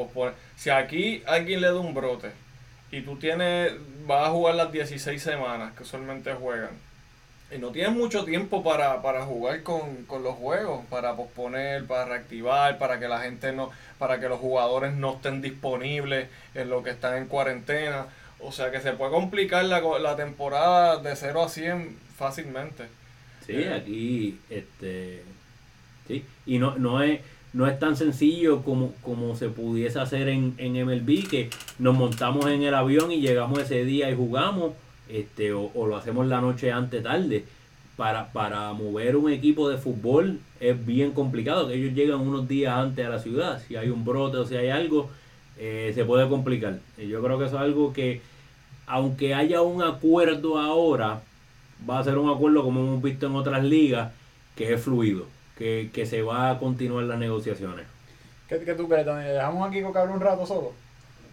Si aquí alguien le da un brote y tú tienes, vas a jugar las 16 semanas que usualmente juegan, y no tienes mucho tiempo para, para jugar con, con los juegos, para posponer, para reactivar, para que la gente no, para que los jugadores no estén disponibles en lo que están en cuarentena. O sea que se puede complicar la, la temporada de 0 a 100 fácilmente.
Sí, aquí, este, sí, y no, no es, no es tan sencillo como, como se pudiese hacer en, en MLB, que nos montamos en el avión y llegamos ese día y jugamos, este, o, lo hacemos la noche antes tarde. Para, para mover un equipo de fútbol es bien complicado, que ellos llegan unos días antes a la ciudad, si hay un brote o si hay algo, eh, se puede complicar. Yo creo que eso es algo que, aunque haya un acuerdo ahora, va a ser un acuerdo como hemos visto en otras ligas, que es fluido, que, que se va a continuar las negociaciones.
¿Qué, qué tú crees, Tony? ¿Dejamos aquí Coca un rato solo?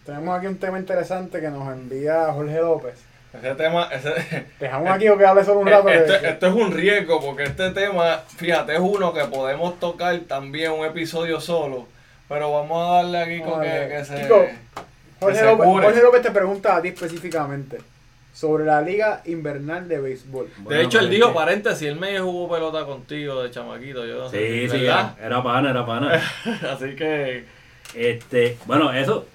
Tenemos aquí un tema interesante que nos envía Jorge López.
Ese tema, ese,
Dejamos aquí o que hable solo un rato.
este,
que-
esto es un riesgo porque este tema, fíjate, es uno que podemos tocar también un episodio solo. Pero vamos a darle a Kiko que, que se.
Kiko,
que
Jorge,
se
López,
cure.
Jorge López te pregunta a ti específicamente sobre la Liga Invernal de Béisbol.
De
Bueno,
hecho, él
pues,
dijo,
que-
paréntesis, él me jugó pelota contigo de chamaquito. Yo no sé
Sí, sí,
¿verdad?
era, era pana, era pana.
Así que.
Este, bueno, eso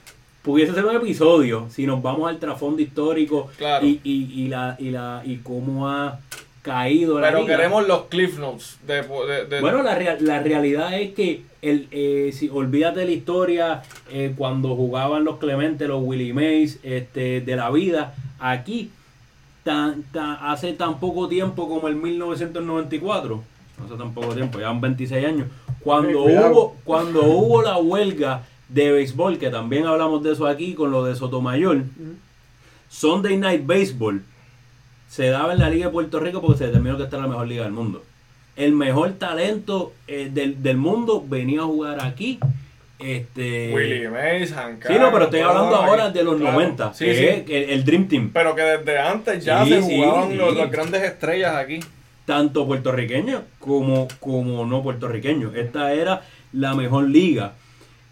pudiese ser un episodio si nos vamos al trasfondo histórico
Claro.
y, y, y la, y la y cómo ha caído la
Pero
liga.
queremos los Cliff Notes. De, de- de-
Bueno, la, la realidad es que el, eh, si olvídate de la historia eh, cuando jugaban los Clemente, los Willie Mays este, de la vida, aquí tan, tan- hace tan poco tiempo como el 1994, no hace tan poco tiempo, ya han 26 años, cuando hubo, cuando hubo la huelga de béisbol, que también hablamos de eso aquí con lo de Sotomayor, Sunday Night Baseball se daba en la Liga de Puerto Rico porque se determinó que esta era la mejor liga del mundo. El mejor talento eh, del, del mundo venía a jugar aquí. Este,
Willie Mays, Hank
Sí, no, pero estoy hablando ahora de los
claro.
90,
Sí,
que
sí.
es el, el Dream Team.
Pero que desde antes ya
Sí,
se jugaban los- las grandes estrellas aquí.
tanto puertorriqueños como, como no puertorriqueños. Esta era la mejor liga.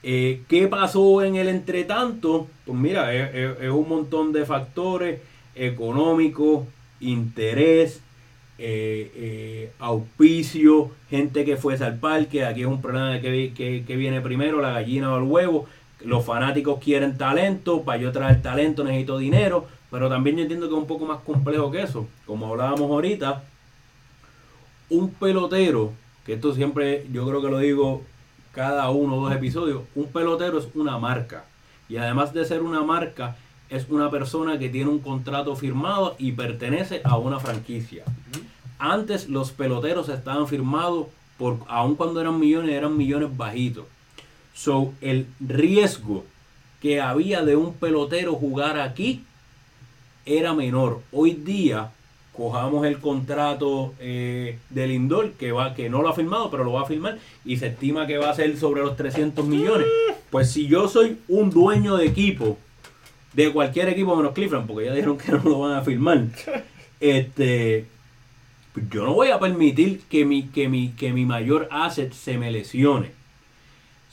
Eh, ¿Qué pasó en el entretanto? Pues mira, es, un montón de factores económicos, interés, eh, eh, auspicio, gente que fuese al parque. Aquí es un problema de que, que, que viene primero, la gallina o el huevo. Los fanáticos quieren talento, para yo traer talento necesito dinero, pero también yo entiendo que es un poco más complejo que eso. Como hablábamos ahorita, un pelotero, que esto siempre yo creo que lo digo cada uno o dos episodios, un pelotero es una marca. Y además de ser una marca, es una persona que tiene un contrato firmado y pertenece a una franquicia. Antes los peloteros estaban firmados por, aun cuando eran millones, eran millones bajitos. So, el riesgo que había de un pelotero jugar aquí era menor. Hoy día, cojamos el contrato eh, de Lindor, que, va, que no lo ha firmado, pero lo va a firmar, y se estima que va a ser sobre los 300 millones. Pues si yo soy un dueño de equipo, de cualquier equipo menos Cleveland, porque ya dijeron que no lo van a firmar, este, pues yo no voy a permitir que mi, que mi, que mi mayor asset se me lesione.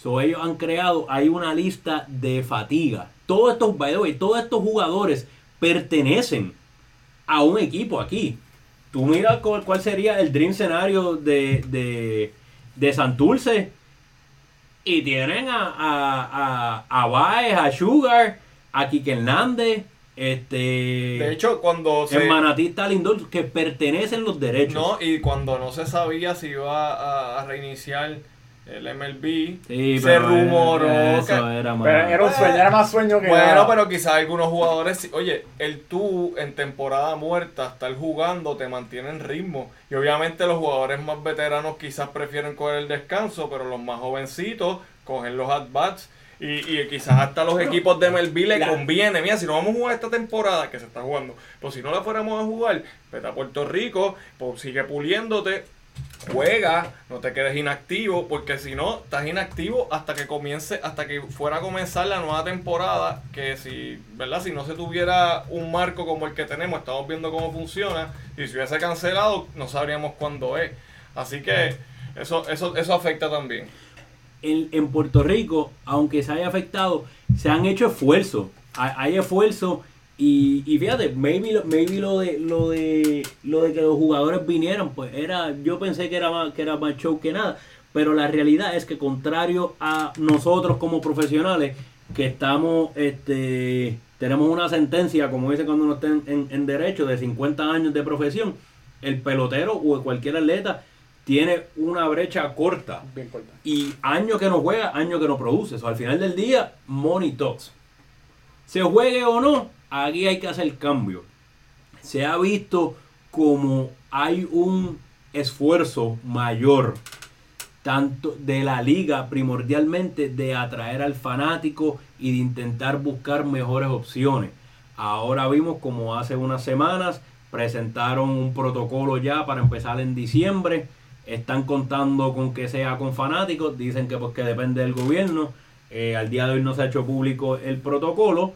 So, ellos han creado, hay una lista de fatiga. Todos estos, by the way, todos estos jugadores pertenecen a un equipo aquí. Tú mira cuál, cuál sería el dream scenario de, de, de Santurce. Y tienen a, a, a, a Baez, a Sugar, a Kike Hernández, este...
De hecho, cuando se...
en Manatí está Lindor, que pertenecen los derechos.
No, y cuando no se sabía si iba a, a reiniciar el MLB,
Sí,
se rumoró
eso
que...
era más-
Pero era un sueño, era más sueño que
Bueno, pero quizás algunos jugadores, oye, el tú en temporada muerta, estar jugando, te mantiene en ritmo. Y obviamente los jugadores más veteranos quizás prefieren coger el descanso, pero los más jovencitos cogen los at-bats. Y, y quizás hasta los equipos de MLB le
La-
conviene. Mira, si no vamos a jugar esta temporada que se está jugando, pues si no la fuéramos a jugar, vete a Puerto Rico, pues sigue puliéndote, juega, no te quedes inactivo, porque si no, estás inactivo hasta que comience, hasta que fuera a comenzar la nueva temporada, que si, ¿verdad? Si no se tuviera un marco como el que tenemos, estamos viendo cómo funciona, y si hubiese cancelado, no sabríamos cuándo es. Así que eso, eso, eso afecta también.
en, en Puerto Rico, aunque se haya afectado, se han hecho esfuerzos. Hay, hay esfuerzos y, y fíjate, maybe, lo- maybe lo de lo de lo de que los jugadores vinieran, pues era, yo pensé que era más, que era más show que nada, pero la realidad es que contrario a nosotros como profesionales, que estamos, este, tenemos una sentencia, como dice cuando uno está en, en- en derecho, de 50 años de profesión, el pelotero o cualquier atleta tiene una brecha corta.
Bien corta.
Y año que no juega, año que no produce. Al final del día, money talks. Se juegue o no, aquí hay que hacer cambio. Se ha visto como hay un esfuerzo mayor, tanto de la liga primordialmente, de atraer al fanático y de intentar buscar mejores opciones. Ahora vimos como hace unas semanas presentaron un protocolo ya para empezar en diciembre. Están contando con que sea con fanáticos. Dicen que pues que depende del gobierno. Eh, al día de hoy no se ha hecho público el protocolo.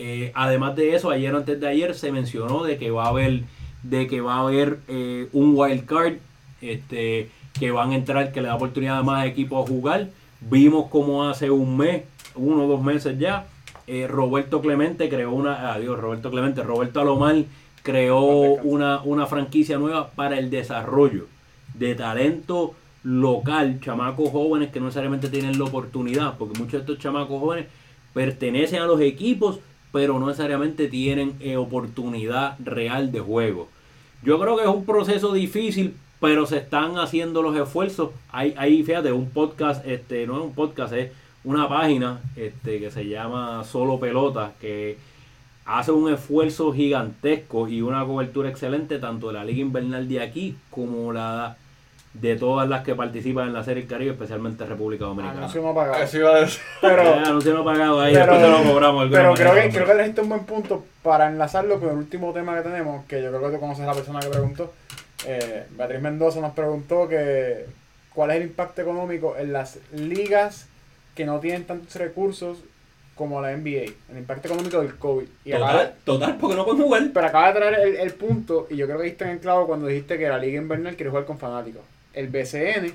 Eh, además de eso, ayer o antes de ayer se mencionó de que va a haber, de que va a haber eh, un wild card, este, que van a entrar, que le da oportunidad a más equipos a jugar. Vimos como hace un mes, uno o dos meses ya, eh, Roberto Clemente creó una, adiós, Roberto Clemente, Roberto Alomar creó una, una franquicia nueva para el desarrollo de talento local, chamacos jóvenes que no necesariamente tienen la oportunidad, porque muchos de estos chamacos jóvenes pertenecen a los equipos, pero no necesariamente tienen eh, oportunidad real de juego. Yo creo que es un proceso difícil, pero se están haciendo los esfuerzos. Hay, hay fíjate, un podcast, este, no es un podcast, es una página este, que se llama Solo Pelota, que hace un esfuerzo gigantesco y una cobertura excelente tanto de la Liga Invernal de aquí como la de todas las que participan en la Serie Caribe, especialmente República Dominicana.
Anuncio no pagado.
Eso iba a decir.
Pero,
Eh, anuncio no pagado ahí,
pero-
después se lo cobramos.
pero creo que, creo que le diste un buen punto para enlazarlo con el último tema que tenemos, que yo creo que tú conoces a la persona que preguntó. Eh, Beatriz Mendoza nos preguntó que cuál es el impacto económico en las ligas que no tienen tantos recursos como la NBA, el impacto económico del COVID. Y acaba
Total, total, porque no pueden jugar.
pero acaba de traer el, el punto, y yo creo que diste en el clavo cuando dijiste que la Liga Invernal quiere jugar con fanáticos. El BCN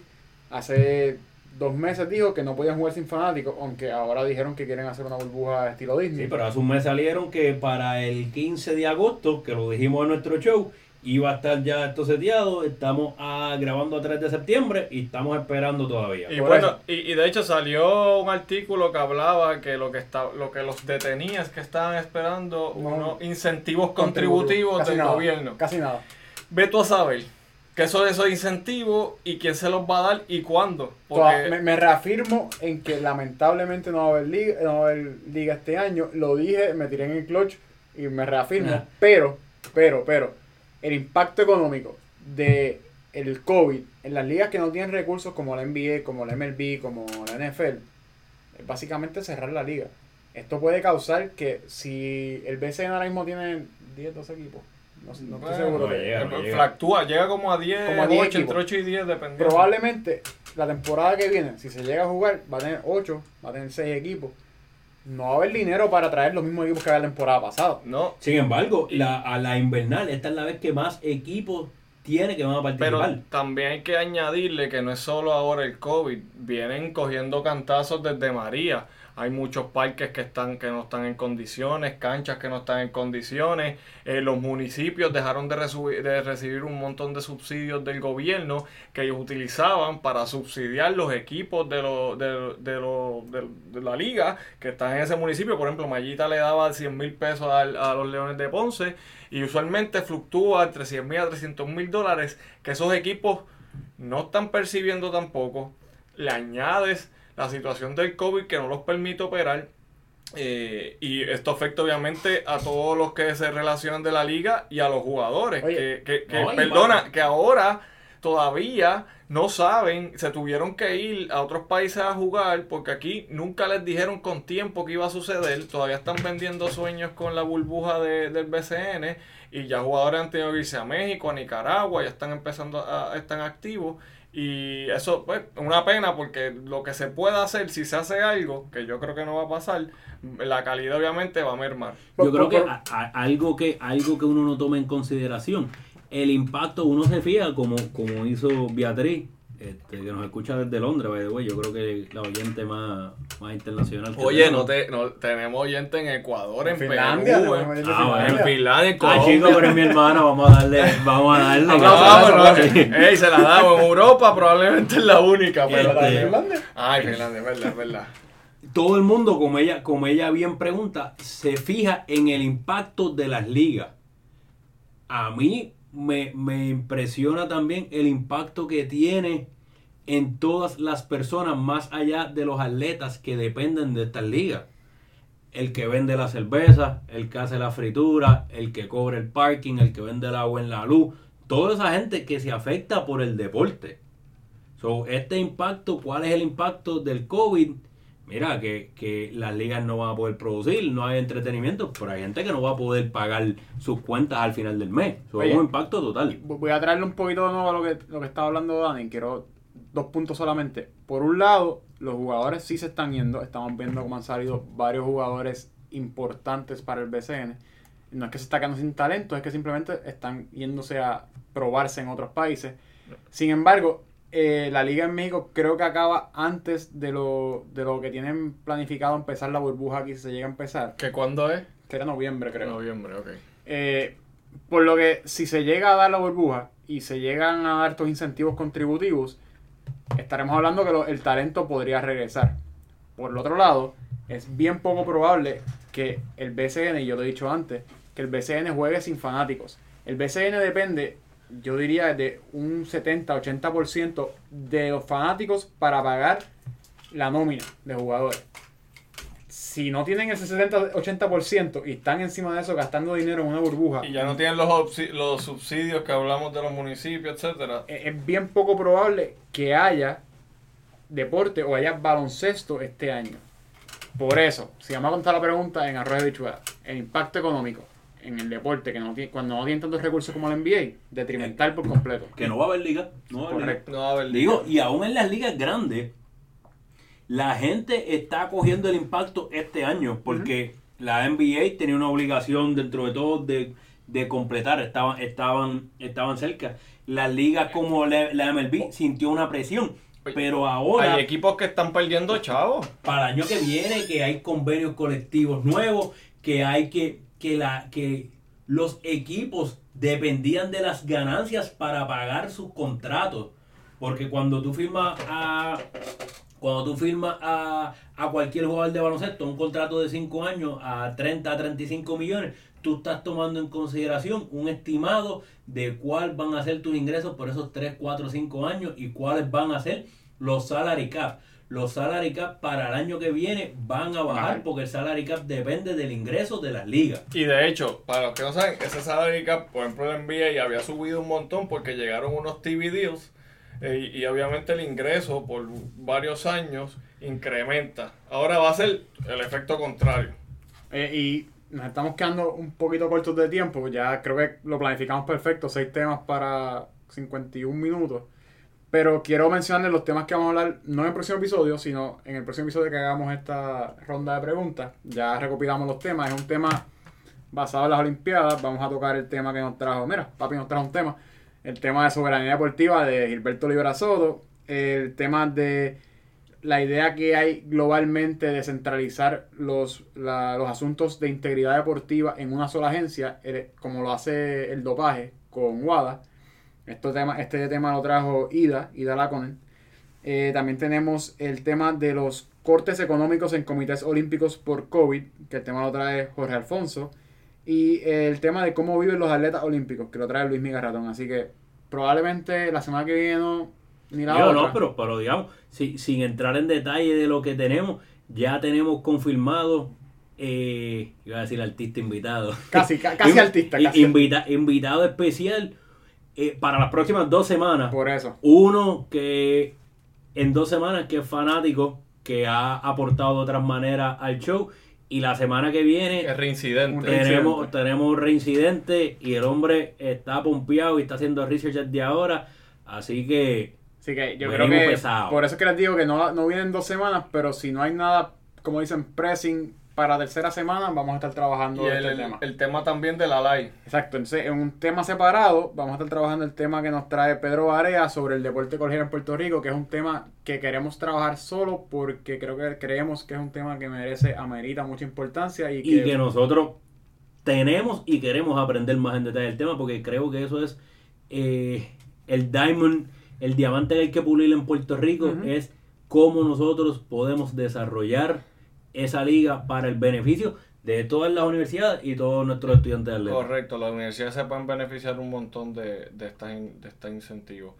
hace dos meses dijo que no podían jugar sin fanáticos, aunque ahora dijeron que quieren hacer una burbuja estilo Disney.
Sí, pero hace un mes salieron que para el 15 de agosto, que lo dijimos en nuestro show, iba a estar ya esto seteado. Estamos ah, grabando a 3 de septiembre y estamos esperando todavía.
Y bueno, y, y de hecho salió un artículo que hablaba que lo que está, lo que los detenía es que estaban esperando
No.
unos incentivos contributivos del
nada,
gobierno.
Casi nada.
Ve tú a saber qué son esos incentivos y quién se los va a dar y cuándo. Porque
me, me reafirmo en que lamentablemente no va a haber liga, no va a haber liga este año. Lo dije, me tiré en el clutch y me reafirmo. Pero, pero, pero, el impacto económico de el COVID en las ligas que no tienen recursos como la NBA, como la MLB, como la NFL, es básicamente cerrar la liga. Esto puede causar que si el BCN ahora mismo tiene 10, 12 equipos, no, estoy
bueno,
seguro.
no llega, no
eh,
llega.
como a 10,
Como a 10
8, entre
equipos.
8 y 10 dependiendo.
Probablemente la temporada que viene, si se llega a jugar, va a tener 8, va a tener 6 equipos. No va a haber dinero para traer los mismos equipos que había la temporada pasada.
No,
Sin embargo, la, a la invernal, esta es la vez que más equipos tiene que van a
Pero
participar.
también hay que añadirle que no es solo ahora el COVID, vienen cogiendo cantazos desde María. Hay muchos parques que están que no están en condiciones, canchas que no están en condiciones. Eh, los municipios dejaron de, de recibir un montón de subsidios del gobierno que ellos utilizaban para subsidiar los equipos de, lo- de, de lo- de- la liga que están en ese municipio. Por ejemplo, Mayita le daba 100 mil pesos al- a, los Leones de Ponce y usualmente fluctúa entre 100 mil a 300 mil dólares que esos equipos no están percibiendo tampoco. Le añades la situación del COVID que no los permite operar. eh, y esto afecta obviamente a todos los que se relacionan de la liga y a los jugadores.
Oye,
que, que- que,
no, y
perdona, que ahora todavía no saben, se tuvieron que ir a otros países a jugar porque aquí nunca les dijeron con tiempo que iba a suceder. Todavía están vendiendo sueños con la burbuja de- del BCN y ya jugadores han tenido que irse a México, a Nicaragua, ya están empezando a, están activos. Y eso, pues, una pena porque lo que se pueda hacer, si se hace algo, que yo creo que no va a pasar, la calidad obviamente va a mermar.
Yo creo que a- a- algo que algo que uno no toma en consideración, el impacto, uno se fija como, como hizo Beatriz, este, que nos escucha desde Londres, by the way, yo creo que la oyente más, más internacional. que
Oye,
tenemos.
no te, no, tenemos oyente en Ecuador, en,
Finlandia,
Perú, en,
en
Ah, bueno.
en
Finlandia.
Finlandia, en
Ah, chico, pero es mi hermana, vamos a darle, vamos a darle.
Ah, no,
Sí.
ey, se la damos. En Europa probablemente es la única, pero
Este-
también-
Finlandia?
Ay, Finlandia, es verdad, es verdad.
todo el mundo, como ella, como ella bien pregunta, se fija en el impacto de las ligas. A mí me, me impresiona también el impacto que tiene en todas las personas, más allá de los atletas que dependen de estas ligas. El que vende la cerveza, el que hace la fritura, el que cobra el parking, el que vende el agua en la luz, toda esa gente que se afecta por el deporte. So, este impacto, ¿cuál es el impacto del COVID? Mira, que, que las ligas no van a poder producir, no hay entretenimiento, pero hay gente que no va a poder pagar sus cuentas al final del mes. So, es un impacto total.
Voy a traerle un poquito de nuevo a lo que, lo que estaba hablando Dani. Quiero dos puntos solamente. Por un lado, los jugadores sí se están yendo. Estamos viendo cómo han salido varios jugadores importantes para el BCN. No es que se está quedando sin talento, es que simplemente están yéndose a probarse en otros países. Sin embargo, eh, la liga en México creo que acaba antes de lo, de lo que tienen planificado empezar la burbuja aquí, si se llega a empezar.
¿Que cuándo es?
Que era noviembre, creo.
Noviembre, ok.
Eh, por lo que si se llega a dar la burbuja y se llegan a dar estos incentivos contributivos, estaremos hablando que el talento podría regresar. Por el otro lado, es bien poco probable que el BCN, y yo lo he dicho antes, que el BCN juegue sin fanáticos. El BCN depende, yo diría, de un 70-80% de los fanáticos para pagar la nómina de jugadores. Si no tienen ese 70-80% y están encima de eso gastando dinero en una burbuja,
Y ya no tienen los, subsidios que hablamos de los municipios, etcétera.
e- es bien poco probable que haya deporte o haya baloncesto este año. Por eso, si vamos a contar la pregunta en arroz de bichuela, el impacto económico en el deporte, que no tiene, cuando no tienen tantos recursos como el NBA, detrimental por completo.
Que no va a haber liga. No va a haber liga.
Correcto.
No va a haber
Digo, y aún en las ligas grandes, la gente está cogiendo el impacto este año porque la NBA tenía una obligación dentro de todo de, de completar, estaban, estaban, estaban cerca. Las ligas como la, la MLB sintió una presión, pero ahora,
Hay equipos que están perdiendo chavos.
para el año que viene, que hay convenios colectivos nuevos, que hay que, que, la, que los equipos dependían de las ganancias para pagar sus contratos. Porque cuando tú firmas a. Cuando tú firmas a, a cualquier jugador de baloncesto un contrato de 5 años a 30 a 35 millones, tú estás tomando en consideración un estimado de cuál van a ser tus ingresos por esos 3, 4, 5 años y cuáles van a ser los salary cap. Los salary cap para el año que viene van a bajar porque el salary cap depende del ingreso de las ligas.
Y de hecho, para los que no saben, ese salary cap, por ejemplo, el NBA había subido un montón porque llegaron unos TV deals eh, y, obviamente el ingreso por varios años incrementa. Ahora va a ser el efecto contrario.
Eh, y nos estamos quedando un poquito cortos de tiempo, ya creo que lo planificamos perfecto, seis temas para 51 minutos. Pero quiero mencionarles los temas que vamos a hablar, no en el próximo episodio, sino en el próximo episodio que hagamos esta ronda de preguntas. Ya recopilamos los temas, es un tema basado en las Olimpiadas. Vamos a tocar el tema que nos trajo, mira, papi nos trajo un tema, el tema de soberanía deportiva de Gilberto Olivera Soto, el tema de la idea que hay globalmente de centralizar los, los asuntos de integridad deportiva en una sola agencia, eh, como lo hace el dopaje con WADA. Esto tema, este tema lo trajo Ida, Ida Laconen. Eh, también tenemos el tema de los cortes económicos en comités olímpicos por COVID, que el tema lo trae Jorge Alfonso. Y el tema de cómo viven los atletas olímpicos, que lo trae Luis Miguel Ratón. Así que probablemente la semana que viene no, ni la
Yo
otra.
no, pero, pero digamos, si- sin entrar en detalle de lo que tenemos, ya tenemos confirmado, eh, iba a decir artista invitado.
Casi, ca- casi artista, casi.
invita- invitado especial eh, para las próximas dos semanas.
Por eso.
Uno que en dos semanas que es fanático, que ha aportado de otras maneras al show. Y la semana que viene
Es reincidente.
Un
tenemos,
reincidente.
tenemos reincidente y el hombre está pompeado y está haciendo research desde ahora. Así que
Así que yo creo que por eso es que les digo que no, no vienen dos semanas, pero si no hay nada, como dicen, pressing para tercera semana, vamos a estar trabajando
Y
este
el, el-
tema.
el tema también de la LAI.
Exacto, entonces en un tema separado vamos a estar trabajando el tema que nos trae Pedro Barea sobre el deporte colegial en Puerto Rico, que es un tema que queremos trabajar solo porque creo que creemos que es un tema que merece, amerita mucha importancia y que,
y que nosotros tenemos y queremos aprender más en detalle del tema porque creo que eso es eh, el diamond, el diamante que hay que pulir en Puerto Rico es cómo nosotros podemos desarrollar esa liga para el beneficio de todas las universidades y todos nuestros estudiantes de.
Correcto, las universidades se pueden beneficiar un montón de, de estas in- de estos incentivos.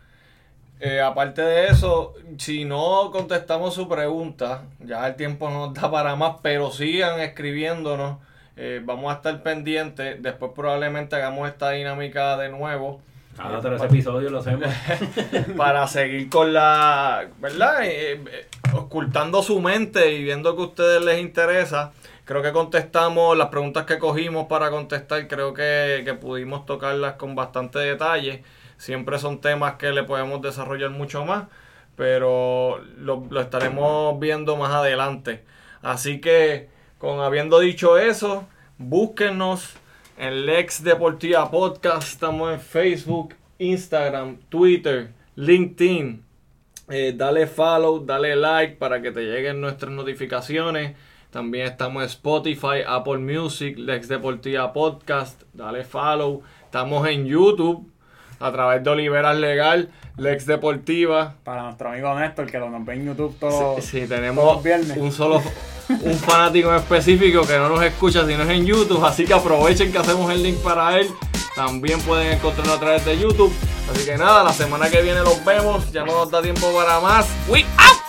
Eh, aparte de eso, si no contestamos su pregunta, ya el tiempo no nos da para más, pero sigan escribiéndonos. eh, vamos a estar pendientes. Después probablemente hagamos esta dinámica de nuevo.
Cada
Eh,
tres
pa-
episodios lo hacemos.
para seguir con la, ¿verdad? Eh, eh, ocultando su mente y viendo que a ustedes les interesa. Creo que contestamos las preguntas que cogimos para contestar, creo que, que pudimos tocarlas con bastante detalle. Siempre son temas que le podemos desarrollar mucho más, pero lo, lo estaremos viendo más adelante. Así que, con habiendo dicho eso, búsquenos en Lex Deportiva Podcast. Estamos en Facebook, Instagram, Twitter, LinkedIn. Eh, dale follow, dale like para que te lleguen nuestras notificaciones. También estamos en Spotify, Apple Music, Lex Deportiva Podcast. Dale follow. Estamos en YouTube a través de Oliveras Legal, Lex Deportiva.
para nuestro amigo Néstor, que lo nos ve en YouTube todos
Sí,
todos
tenemos
los viernes.
un solo un fanático en específico que no nos escucha si no es en YouTube, así que aprovechen que hacemos el link para él. También pueden encontrarnos a través de YouTube. Así que nada, la semana que viene los vemos. Ya no nos da tiempo para más. We out.